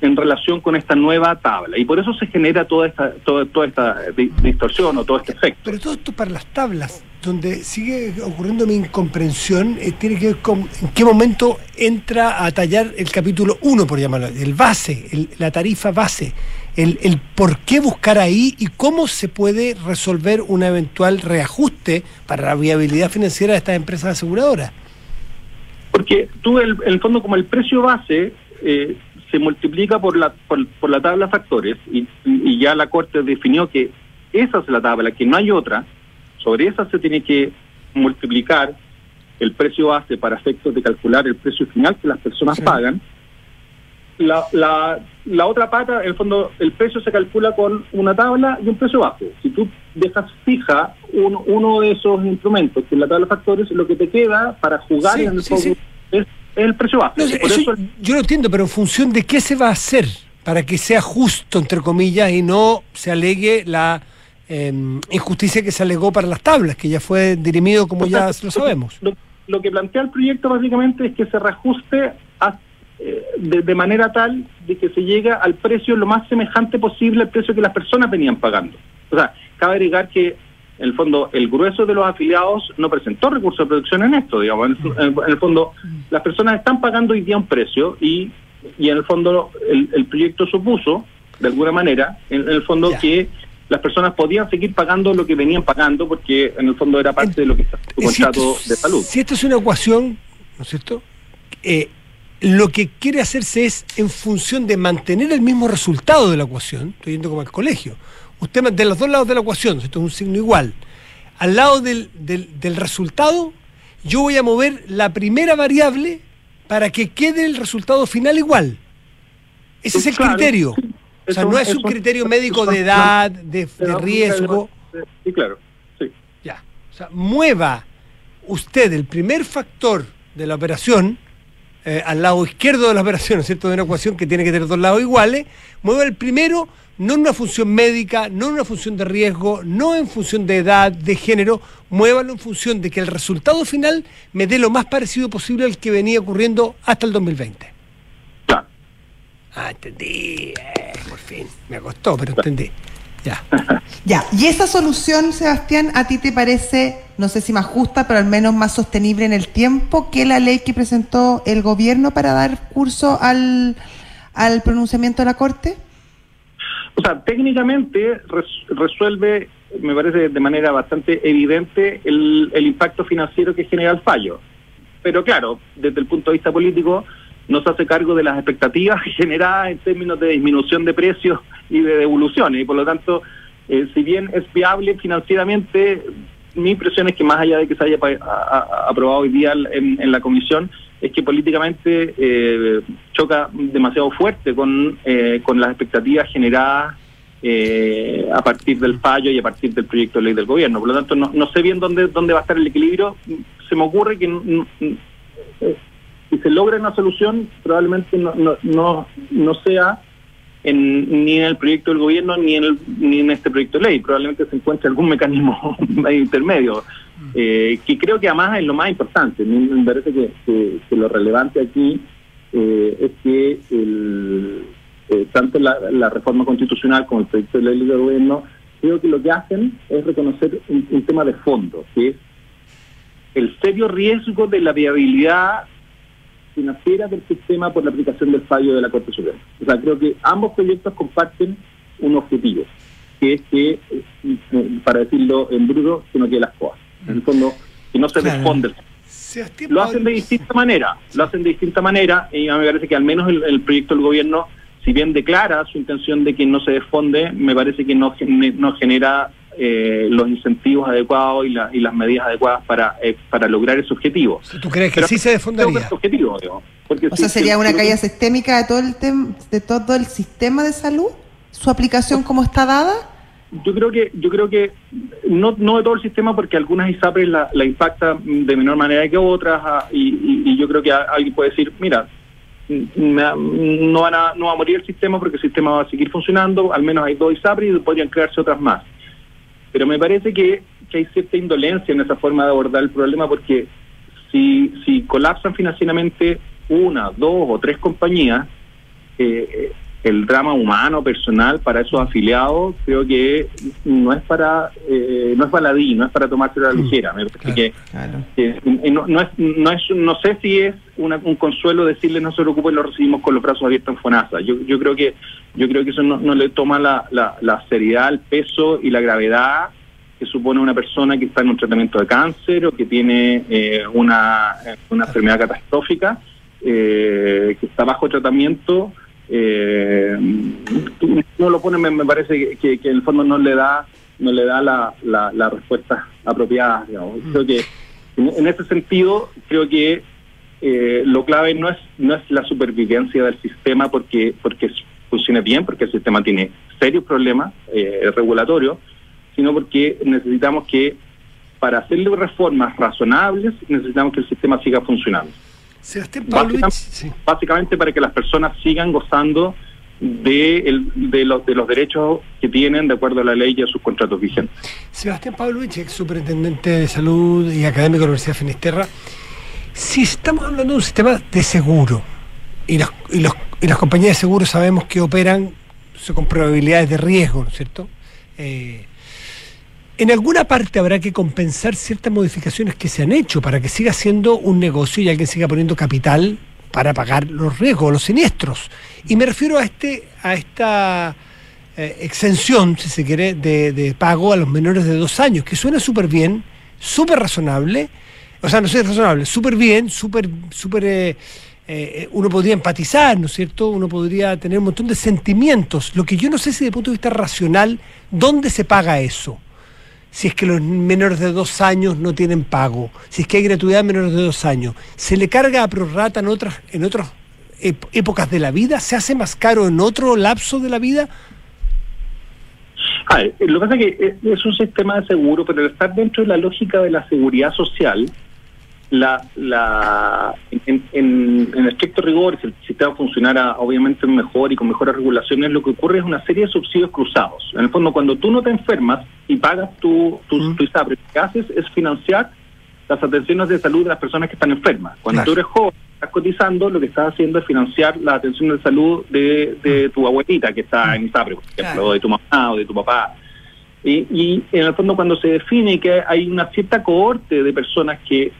en relación con esta nueva tabla y por eso se genera toda esta toda, toda esta di- distorsión o todo este efecto. Pero todo esto para las tablas, donde sigue ocurriendo mi incomprensión, eh, tiene que ver con en qué momento entra a tallar el capítulo 1, por llamarlo, el base, el- la tarifa base, el, el por qué buscar ahí y cómo se puede resolver un eventual reajuste para la viabilidad financiera de estas empresas aseguradoras. Porque tú, el, el fondo, como el precio base eh, se multiplica por la, por, por la tabla de factores y, y ya la Corte definió que esa es la tabla, que no hay otra, sobre esa se tiene que multiplicar el precio base para efectos de calcular el precio final que las personas Sí. pagan. La, la, la otra pata, en el fondo, el precio se calcula con una tabla y un precio base. Si tú dejas fija uno, uno de esos instrumentos, que es la tabla de factores, lo que te queda para jugar Sí, en el sí, es el precio base. No sé, Por eso eso yo lo entiendo, pero en función de qué se va a hacer para que sea justo, entre comillas, y no se alegue la eh, injusticia que se alegó para las tablas, que ya fue dirimido como ya lo sabemos. Lo, lo que plantea el proyecto básicamente es que se reajuste a- eh, de, de manera tal de que se llegue al precio lo más semejante posible al precio que las personas venían pagando. O sea, cabe agregar que en el fondo el grueso de los afiliados no presentó recursos de producción en esto, digamos. En, el- fondo las personas están pagando hoy día un precio y, y en el fondo el, el proyecto supuso, de alguna manera, en, en el fondo Ya. que las personas podían seguir pagando lo que venían pagando porque en el fondo era parte de lo que está su Si esto contrato es- de salud. Si esto es una ecuación, ¿no es cierto? Eh, lo que quiere hacerse es en función de mantener el mismo resultado de la ecuación, estoy yendo como al colegio, usted de los dos lados de la ecuación, esto es un signo igual, al lado del, del- del resultado, yo voy a mover la primera variable para que quede el resultado final igual. Ese es el Claro, criterio. O sea, no es un criterio médico de edad, de, de riesgo. Sí, claro. Sí. Ya. O sea, mueva usted el primer factor de la operación eh, al lado izquierdo de la operación, ¿no es cierto? De una ecuación que tiene que tener dos lados iguales. Mueva el primero, no en una función médica, no en una función de riesgo, no en función de edad, de género. Muévalo en función de que el resultado final me dé lo más parecido posible al que venía ocurriendo hasta el 2020. Claro. Ah, entendí. eh, por fin. Me costó, pero entendí. Ya. [laughs] Ya, y esa solución, Sebastián, ¿a ti te parece, no sé si más justa, pero al menos más sostenible en el tiempo que la ley que presentó el gobierno para dar curso al, al pronunciamiento de la Corte? O sea, técnicamente res- resuelve, me parece de manera bastante evidente, el, el impacto financiero que genera el fallo. Pero claro, desde el punto de vista político, no se hace cargo de las expectativas [laughs] generadas en términos de disminución de precios y de devoluciones. Y por lo tanto, eh, si bien es viable financieramente, mi impresión es que más allá de que se haya aprobado hoy día en, la comisión, es que políticamente eh, choca demasiado fuerte con, eh, con las expectativas generadas eh, a partir del fallo y a partir del proyecto de ley del gobierno. Por lo tanto, no, no sé bien dónde, dónde va a estar el equilibrio. Se me ocurre que eh, si se logra una solución, probablemente no, no, no, no sea en, ni en el proyecto del gobierno ni en, el- ni en este proyecto de ley. Probablemente se encuentre algún mecanismo [laughs] medio intermedio, eh, que creo que además es lo más importante. Me, me parece que, que- que lo relevante aquí eh, es que el, eh, tanto la, la reforma constitucional como el proyecto de ley del gobierno, creo que lo que hacen es reconocer un, un tema de fondo, que es el serio riesgo de la viabilidad financiera del sistema por la aplicación del fallo de la Corte Suprema. O sea, creo que ambos proyectos comparten un objetivo, que es que, eh, para decirlo en bruto, que no quede las cosas. En el fondo, que no se responde. Lo hacen de distinta manera, lo hacen de distinta manera, y a mí me parece que al menos el, el proyecto del gobierno, si bien declara su intención de que no se desfonde, me parece que no, no genera eh, los incentivos adecuados y, la- y las medidas adecuadas para, eh, para lograr ese objetivo. ¿Tú crees que Pero sí se es objetivo, digo, porque O sea, sería una caída sistémica de todo el tem- de todo el sistema de salud, su aplicación como está dada. Yo creo que yo creo que no, no de todo el sistema porque algunas ISAPRES la, la impacta de menor manera que otras ah, y, y- y yo creo que alguien puede decir, mira, m- me- no, van a, no va a morir el sistema porque el sistema va a seguir funcionando, al menos hay dos ISAPRES y podrían crearse otras más. Pero me parece que, que hay cierta indolencia en esa forma de abordar el problema porque si, si colapsan financieramente una, dos o tres compañías, eh, el drama humano personal para esos afiliados creo que no es para eh, no es baladí no es para tomarse a la Mm, ligera me parece claro, que, Claro. que, no, no es no es no sé si es una- un consuelo decirle no se preocupen lo recibimos con los brazos abiertos en Fonasa yo, yo creo que yo creo que eso no, no le toma la, la, la seriedad el peso y la gravedad que supone una persona que está en un tratamiento de cáncer o que tiene eh, una, una enfermedad catastrófica eh, que está bajo tratamiento eh, no lo pone me, me parece que, que- en el fondo no le da no le da la, la, la respuesta apropiada digamos. creo que en, en ese sentido creo que eh, lo clave no es no es la supervivencia del sistema porque porque funcione bien porque el sistema tiene serios problemas eh, regulatorios sino porque necesitamos que para hacerle reformas razonables necesitamos que el sistema siga funcionando Sebastián Pavlovich, Básicamente- sí. básicamente para que las personas sigan gozando de, el- de, los, de los derechos que tienen de acuerdo a la ley y a sus contratos vigentes. Sebastián Pavlovich, ex superintendente de salud y académico de la Universidad de Finisterra. Si estamos hablando de un sistema de seguro, y, los, y, los- y las compañías de seguro sabemos que operan con probabilidades de riesgo, ¿no es cierto? Eh, en alguna parte habrá que compensar ciertas modificaciones que se han hecho para que siga siendo un negocio y alguien siga poniendo capital para pagar los riesgos, los siniestros. Y me refiero a este, a esta eh, exención, si se quiere, de, pago a los menores de dos años, que suena súper bien, súper razonable, o sea, no sé, razonable, súper bien, súper, súper, eh, eh, uno podría empatizar, ¿no es cierto? Uno podría tener un montón de sentimientos. Lo que yo no sé si de punto de vista racional, ¿dónde se paga eso? Si es que los menores de dos años no tienen pago, si es que hay gratuidad menores de dos años, se le carga a prorrata en otras, en otras épocas de la vida, se hace más caro en otro lapso de la vida. A ver, lo que pasa es que es- es un sistema de seguro, pero estar dentro de la lógica de la seguridad social, la, la, en, en, en estricto rigor, si el sistema funcionara obviamente mejor y con mejores regulaciones, lo que ocurre es una serie de subsidios cruzados. En el fondo, cuando tú no te enfermas y pagas tu, tu, Mm. tu ISAPRE, lo que haces es financiar las atenciones de salud de las personas que están enfermas. Cuando Claro. tú eres joven, estás cotizando, lo que estás haciendo es financiar la atención de salud de, de tu abuelita que está en ISAPRE, por ejemplo, Claro. o de tu mamá o de tu papá. Y, y en el fondo cuando se define que hay una cierta cohorte de personas que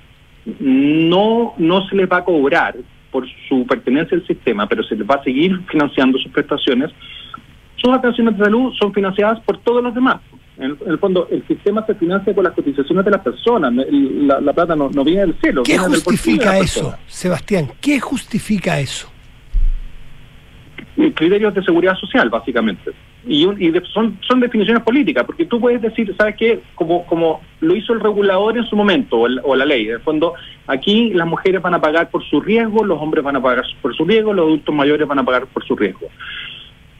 no, no se les va a cobrar por su pertenencia al sistema, pero se les va a seguir financiando sus prestaciones, sus atenciones de salud son financiadas por todos los demás. En el, fondo, el sistema se financia con las cotizaciones de las personas, la, la plata no, no viene del cielo. ¿Qué viene justifica eso. Sebastián? ¿Qué justifica eso? Criterios de seguridad social, básicamente. Y, un- y de- son, son definiciones políticas, porque tú puedes decir, ¿sabes qué? Como, como lo hizo el regulador en su momento, o, el- o la ley. En el fondo, aquí las mujeres van a pagar por su riesgo, los hombres van a pagar por su riesgo, los adultos mayores van a pagar por su riesgo.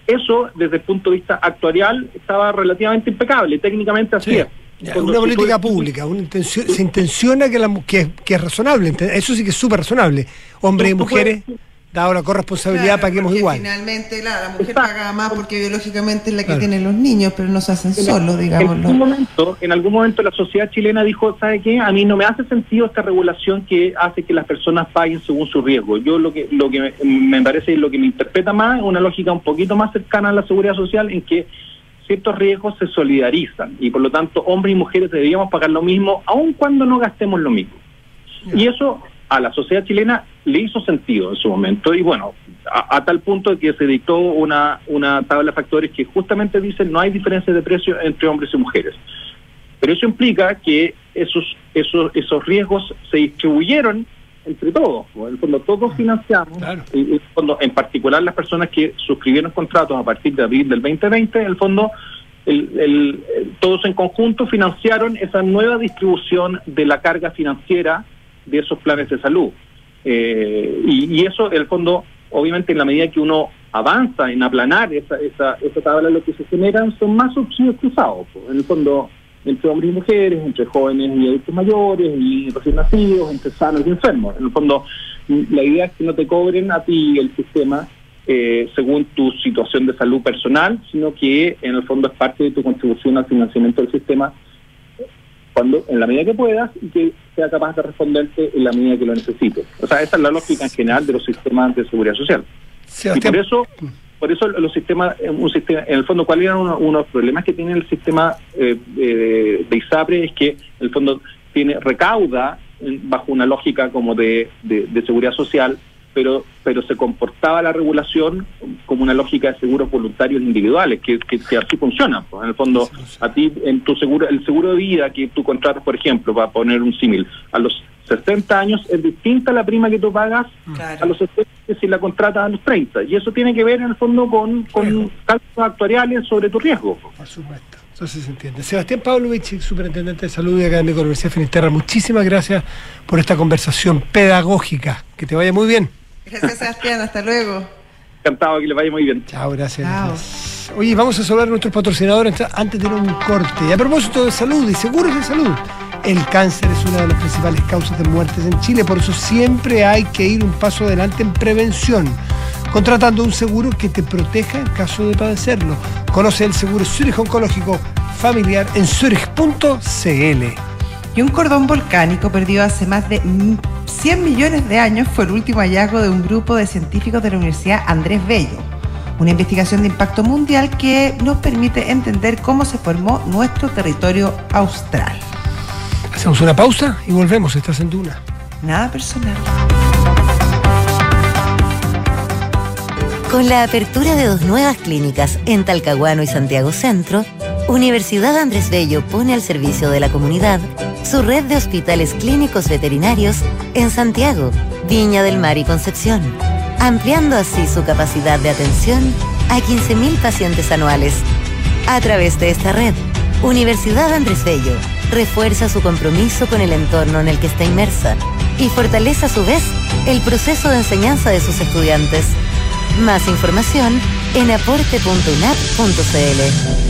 Eso, desde el punto de vista actuarial, estaba relativamente impecable, técnicamente así Sí. es. Ya, Cuando una política tú- pública, una intención, se intenciona que, la, que, que es razonable, eso sí que es súper razonable. Hombres y mujeres, puedes- dado la corresponsabilidad, Claro, paguemos igual. Finalmente, claro, la mujer Exacto. paga más porque biológicamente es la que Claro. tiene los niños, pero no se hacen solos, En algún digámoslo. momento, en algún momento la sociedad chilena dijo, ¿sabe qué? A mí no me hace sentido esta regulación que hace que las personas paguen según su riesgo. Yo lo que lo que me, me parece lo que me interpreta más es una lógica un poquito más cercana a la seguridad social en que ciertos riesgos se solidarizan y por lo tanto hombres y mujeres deberíamos pagar lo mismo aun cuando no gastemos lo mismo. Y eso a la sociedad chilena le hizo sentido en su momento y bueno, a, a tal punto que se dictó una, una tabla de factores que justamente dice no hay diferencia de precio entre hombres y mujeres. Pero eso implica que esos, esos, esos riesgos se distribuyeron entre todos. En el fondo todos financiamos, Claro. y- y en, el fondo, en particular las personas que suscribieron contratos a partir de abril del 2020, en el fondo el- el- el- todos en conjunto financiaron esa nueva distribución de la carga financiera de esos planes de salud. Eh, y, y eso, en el fondo, obviamente en la medida que uno avanza en aplanar esa, esa, esa tabla, lo que se generan son más subsidios cruzados. pues. En el fondo, entre hombres y mujeres, entre jóvenes y adultos mayores, y recién nacidos, entre sanos y enfermos. En el fondo, la idea es que no te cobren a ti el sistema eh, según tu situación de salud personal, sino que en el fondo es parte de tu contribución al financiamiento del sistema cuando en la medida que puedas y que sea capaz de responderte en la medida que lo necesites. O sea, esa es la lógica en general de los sistemas de seguridad social. Y por eso por eso los sistemas, un sistema, en el fondo, ¿cuáles eran uno, uno de los problemas que tiene el sistema eh, eh, de ISAPRE? Es que en el fondo tiene recauda bajo una lógica como de, de- de seguridad social, pero pero se comportaba la regulación como una lógica de seguros voluntarios individuales, que, que, que así funcionan. pues. En el fondo, a ti, en tu seguro, el seguro de vida que tú contratas, por ejemplo, para poner un símil, a los 60 años es distinta la prima que tú pagas a los 60 que si la contratas a los 30. Y eso tiene que ver, en el fondo, con, con cálculos actuariales sobre tu riesgo. Por supuesto. Entonces se entiende. Sebastián Pavlovich, superintendente de salud y académico de la Universidad de Finisterra, muchísimas gracias por esta conversación pedagógica. Que te vaya muy bien. Gracias, Sebastián. Hasta luego. Encantado que le vaya muy bien. Chao, gracias. Chao. Oye, vamos a saludar a nuestros patrocinadores antes- antes de ir a un corte. Y a propósito de salud y seguros de salud, el cáncer es una de las principales causas de muertes en Chile, por eso siempre hay que ir un paso adelante en prevención, contratando un seguro que te proteja en caso de padecerlo. Conoce el seguro Zurich Oncológico Familiar en zurich.cl. Y un cordón volcánico perdido hace más de mm, 100 millones de años fue el último hallazgo de un grupo de científicos de la Universidad Andrés Bello. Una investigación de impacto mundial que nos permite entender cómo se formó nuestro territorio austral. Hacemos una pausa y volvemos. Estás en Duna. Nada personal. Con la apertura de dos nuevas clínicas en Talcahuano y Santiago Centro, Universidad Andrés Bello pone al servicio de la comunidad su red de hospitales clínicos veterinarios en Santiago, Viña del Mar y Concepción, ampliando así su capacidad de atención a 15.000 pacientes anuales. A través de esta red, Universidad Andrés Bello refuerza su compromiso con el entorno en el que está inmersa y fortalece a su vez el proceso de enseñanza de sus estudiantes. Más información en aporte.unap.cl.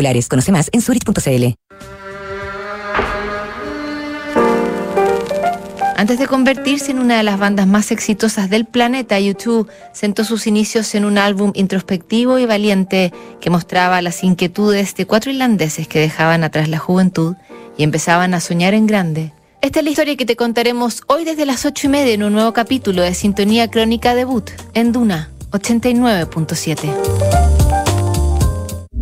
Conoce más en zurich.cl. Antes de convertirse en una de las bandas más exitosas del planeta, U2 sentó sus inicios en un álbum introspectivo y valiente que mostraba las inquietudes de cuatro irlandeses que dejaban atrás la juventud y empezaban a soñar en grande. Esta es la historia que te contaremos hoy desde las ocho y media en un nuevo capítulo de Sintonía Crónica Debut en Duna 89.7.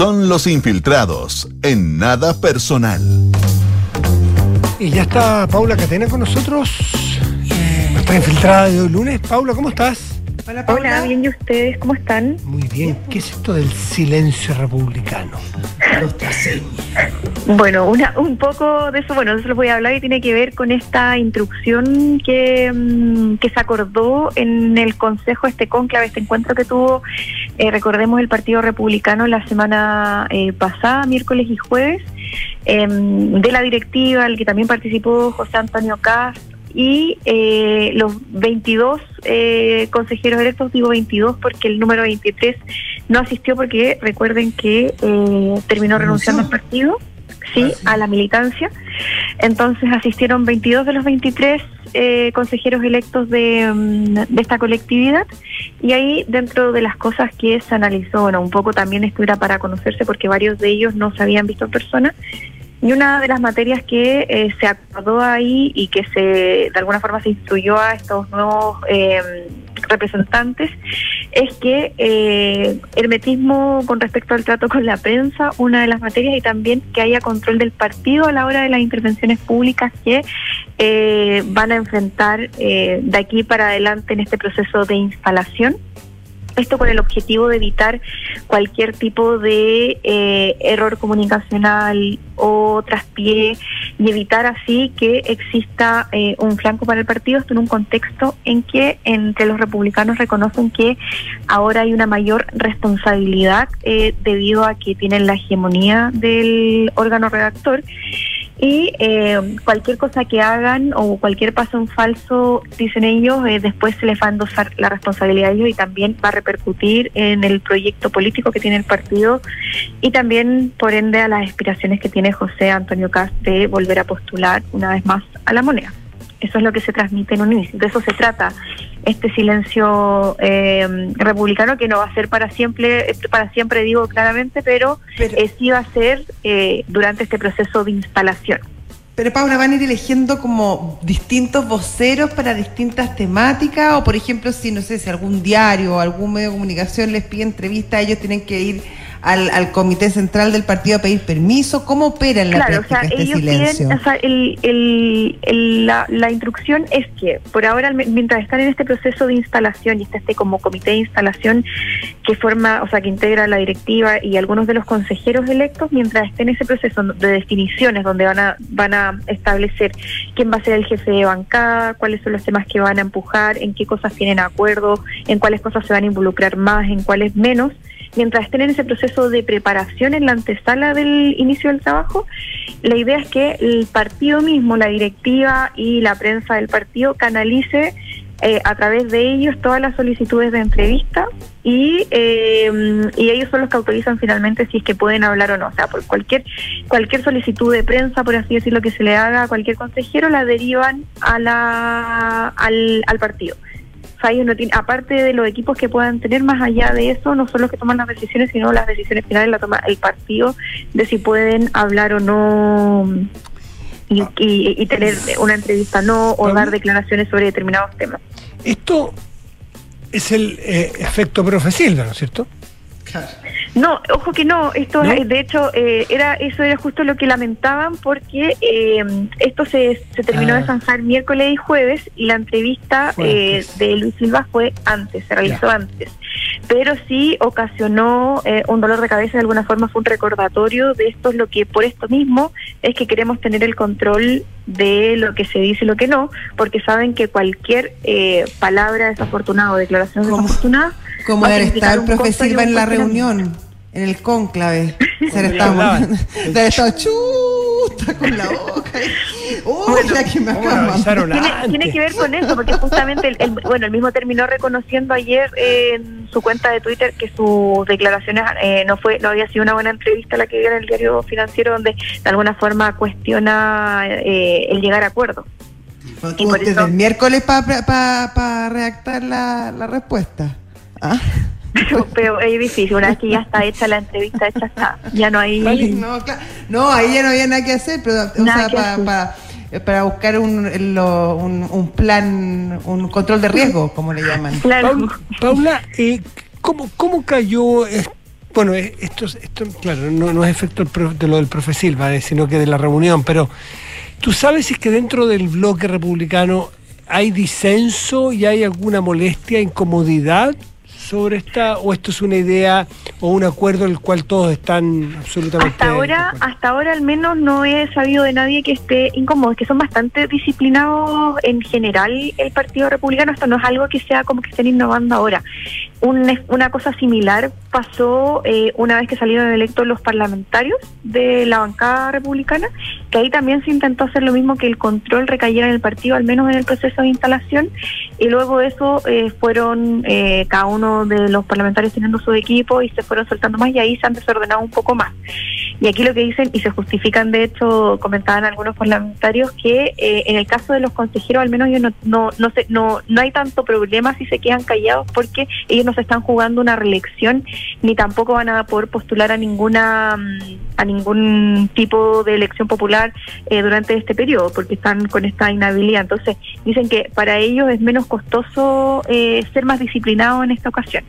Son los infiltrados en nada personal. Y ya está Paula Catena con nosotros. Nuestra infiltrada de hoy lunes. Paula, ¿cómo estás? Hola, Paula. Hola, bien, ¿y ustedes cómo están? Muy bien. ¿Qué es esto del silencio republicano? Bueno, una, un poco de eso, bueno, de eso les voy a hablar y tiene que ver con esta instrucción que, mm, que se acordó en el Consejo, este conclave, este encuentro que tuvo, eh, recordemos, el Partido Republicano la semana eh, pasada, miércoles y jueves, em, de la directiva, al que también participó José Antonio Cast y eh, los 22 eh, consejeros electos, digo 22 porque el número 23 no asistió porque recuerden que eh, terminó renunciando al partido, sí, a la militancia. Entonces asistieron 22 de los 23 eh, consejeros electos de, mm, de esta colectividad. Y ahí dentro de las cosas que se analizó, bueno, un poco también esto era para conocerse porque varios de ellos no se habían visto en persona y una de las materias que eh, se acordó ahí y que se de alguna forma se instruyó a estos nuevos eh, representantes es que eh, hermetismo con respecto al trato con la prensa, una de las materias, y también que haya control del partido a la hora de las intervenciones públicas que eh, van a enfrentar eh, de aquí para adelante en este proceso de instalación. Esto con el objetivo de evitar cualquier tipo de eh, error comunicacional o traspié y evitar así que exista eh, un flanco para el partido, esto en un contexto en que entre los republicanos reconocen que ahora hay una mayor responsabilidad eh, debido a que tienen la hegemonía del órgano redactor y eh, cualquier cosa que hagan o cualquier paso en falso, dicen ellos, eh, después se les va a endosar la responsabilidad a ellos y también va a repercutir en el proyecto político que tiene el partido y también, por ende, a las aspiraciones que tiene José Antonio Cast de volver a postular una vez más a la moneda. Eso es lo que se transmite en un inicio. De eso se trata este silencio eh, republicano que no va a ser para siempre, para siempre digo claramente, pero, eh, sí va a ser eh, durante este proceso de instalación. Pero Paula, ¿van a ir eligiendo como distintos voceros para distintas temáticas? O por ejemplo, si no sé, si algún diario o algún medio de comunicación les pide entrevista, ellos tienen que ir al, al comité central del partido a pedir permiso. ¿Cómo opera en la Claro, o práctica sea, este ellos silencio? piden, o sea, el, el- el- la, la instrucción es que por ahora, mientras están en este proceso de instalación y está este como comité de instalación que forma, o sea, que integra la directiva y algunos de los consejeros electos, mientras estén en ese proceso de definiciones donde van a van a establecer quién va a ser el jefe de bancada, cuáles son los temas que van a empujar, en qué cosas tienen acuerdo, en cuáles cosas se van a involucrar más, en cuáles menos mientras estén en ese proceso de preparación en la antesala del inicio del trabajo, la idea es que el partido mismo, la directiva y la prensa del partido canalice eh, a través de ellos todas las solicitudes de entrevista y, eh, y ellos son los que autorizan finalmente si es que pueden hablar o no. O sea, por cualquier cualquier solicitud de prensa, por así decirlo, que se le haga a cualquier consejero, la derivan a la, al, al partido. Aparte de los equipos que puedan tener más allá de eso, no son los que toman las decisiones, sino las decisiones finales la toma el partido de si pueden hablar o no y, y- y tener una entrevista no o dar declaraciones sobre determinados temas. Esto es el eh, efecto profe Silva, ¿no es cierto? No, ojo que no, esto ¿No? eh, de hecho eh, era eso era justo lo que lamentaban porque eh, esto se, se terminó Ah. de zanjar miércoles y jueves y la entrevista eh, de Luis Silva fue antes, se realizó Ya. antes. Pero sí ocasionó eh, un dolor de cabeza, de alguna forma fue un recordatorio de esto es lo que por esto mismo es que queremos tener el control de lo que se dice y lo que no, porque saben que cualquier eh, palabra desafortunada o declaración desafortunada Como significar estar profe Silva en la reunión, en el cónclave. Se estaba haber estado chuta con la boca. [laughs] Uy, la que me ¿Cómo acaba lo avisaron Tiene, que ver con eso, porque justamente, el, el- bueno, el mismo terminó reconociendo ayer en su cuenta de Twitter que sus declaraciones eh, no fue, no había sido una buena entrevista la que dio en el diario financiero, donde de alguna forma cuestiona eh, el llegar a acuerdo. Pero y tuvo por desde eso- el miércoles para redactar la, la respuesta. ¿Ah? Pero, pero es difícil, una vez que ya está hecha la entrevista, hecha está, ya no hay... No, claro. no, ahí ya no había nada que hacer, pero o Nada sea, que para, hacer. para, para buscar un, lo- un, un plan, un control de riesgo, como le llaman. Claro. Paula, Paula, eh, ¿cómo, ¿cómo cayó? es- bueno, esto, es- esto claro, no, no es efecto de lo del profe Silva, eh, sino que de la reunión, pero ¿tú sabes si es que dentro del bloque republicano hay disenso y hay alguna molestia, incomodidad sobre esta, o esto es una idea o un acuerdo en el cual todos están absolutamente... Hasta ahora, hasta ahora al menos no he sabido de nadie que esté incómodo, que son bastante disciplinados en general el Partido Republicano. Esto no es algo que sea como que estén innovando ahora. Un- una cosa similar pasó eh, una vez que salieron electos los parlamentarios de la bancada republicana, que ahí también se intentó hacer lo mismo que el control recayera en el partido, al menos en el proceso de instalación, y luego de eso eh, fueron eh, cada uno de los parlamentarios teniendo su equipo y se fueron soltando más y ahí se han desordenado un poco más. Y aquí lo que dicen, y se justifican, de hecho, comentaban algunos parlamentarios, que eh, en el caso de los consejeros, al menos ellos no, no, no, se, no, no hay tanto problema si se quedan callados porque ellos no se están jugando una reelección ni tampoco van a poder postular a ninguna mm, a ningún tipo de elección popular eh, durante este periodo porque están con esta inhabilidad. Entonces dicen que para ellos es menos costoso eh, ser más disciplinados en esta ocasión.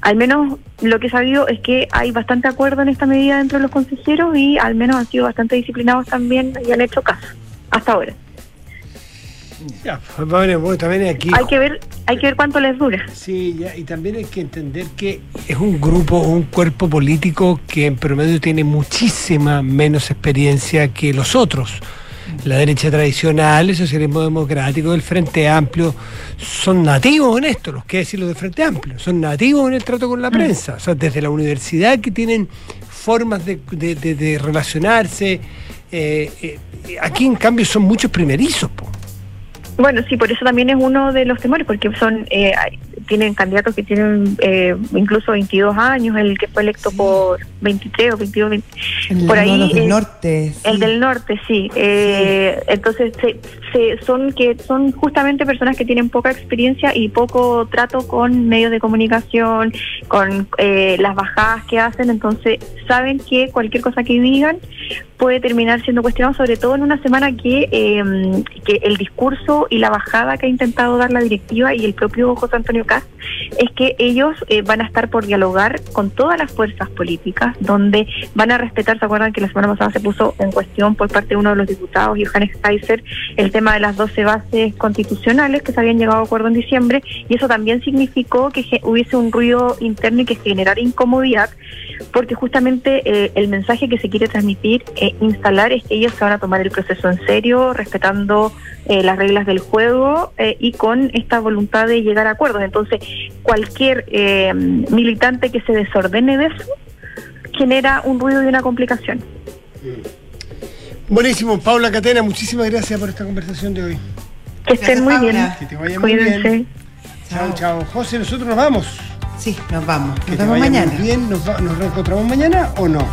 Al menos lo que he sabido es que hay bastante acuerdo en esta medida dentro de los consejeros y al menos han sido bastante disciplinados también y han hecho caso hasta ahora. Ya, pues, bueno, bueno, también aquí. Hay que ver, hay que ver cuánto les dura. Sí, ya, y también hay que entender que es un grupo, un cuerpo político que en promedio tiene muchísima menos experiencia que los otros. La derecha tradicional, el socialismo democrático, el Frente Amplio, son nativos en esto, los que decir los del Frente Amplio, son nativos en el trato con la prensa, o sea, desde la universidad que tienen formas de, de- de- de relacionarse. eh, eh, aquí, en cambio, son muchos primerizos. po. Bueno, sí, por eso también es uno de los temores, porque son eh, tienen candidatos que tienen eh, incluso 22 años, el que fue electo por 23 o 22, 20, El, por ahí. los del eh, norte. El del norte, sí. Eh, Entonces, se, se- son que son justamente personas que tienen poca experiencia y poco trato con medios de comunicación, con eh, las bajadas que hacen. Entonces, saben que cualquier cosa que digan puede terminar siendo cuestionado, sobre todo en una semana que, eh, que el discurso y la bajada que ha intentado dar la directiva y el propio José Antonio Cast es que ellos eh, van a estar por dialogar con todas las fuerzas políticas, donde van a respetar, ¿se acuerdan que la semana pasada se puso en cuestión por parte de uno de los diputados, Johannes Kaiser, el tema de las 12 bases constitucionales que se habían llegado a acuerdo en diciembre, y eso también significó que hubiese un ruido interno y que generara incomodidad, porque justamente eh, el mensaje que se quiere transmitir, eh, instalar, es que ellos se van a tomar el proceso en serio, respetando eh, las reglas del juego eh, y con esta voluntad de llegar a acuerdos. Entonces, cualquier eh, militante que se desordene de eso genera un ruido y una complicación. Buenísimo, Paula Catena, muchísimas gracias por esta conversación de hoy. Que estén muy bien. Que te vaya muy Cuídense. bien. Chao, chao. José, nosotros nos vamos. Sí, nos vamos. Nos vemos mañana. Muy bien, ¿Nos, va- nos reencontramos mañana o no?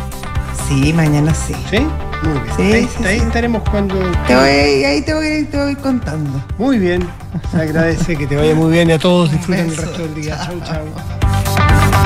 Sí, mañana sí. ¿Sí? Muy bien. Sí, ahí sí, ahí sí. estaremos cuando. Te voy, ahí te voy, te voy contando. Muy bien. Se agradece que te vaya muy bien y a todos disfruten el resto del día. Chao. Chao.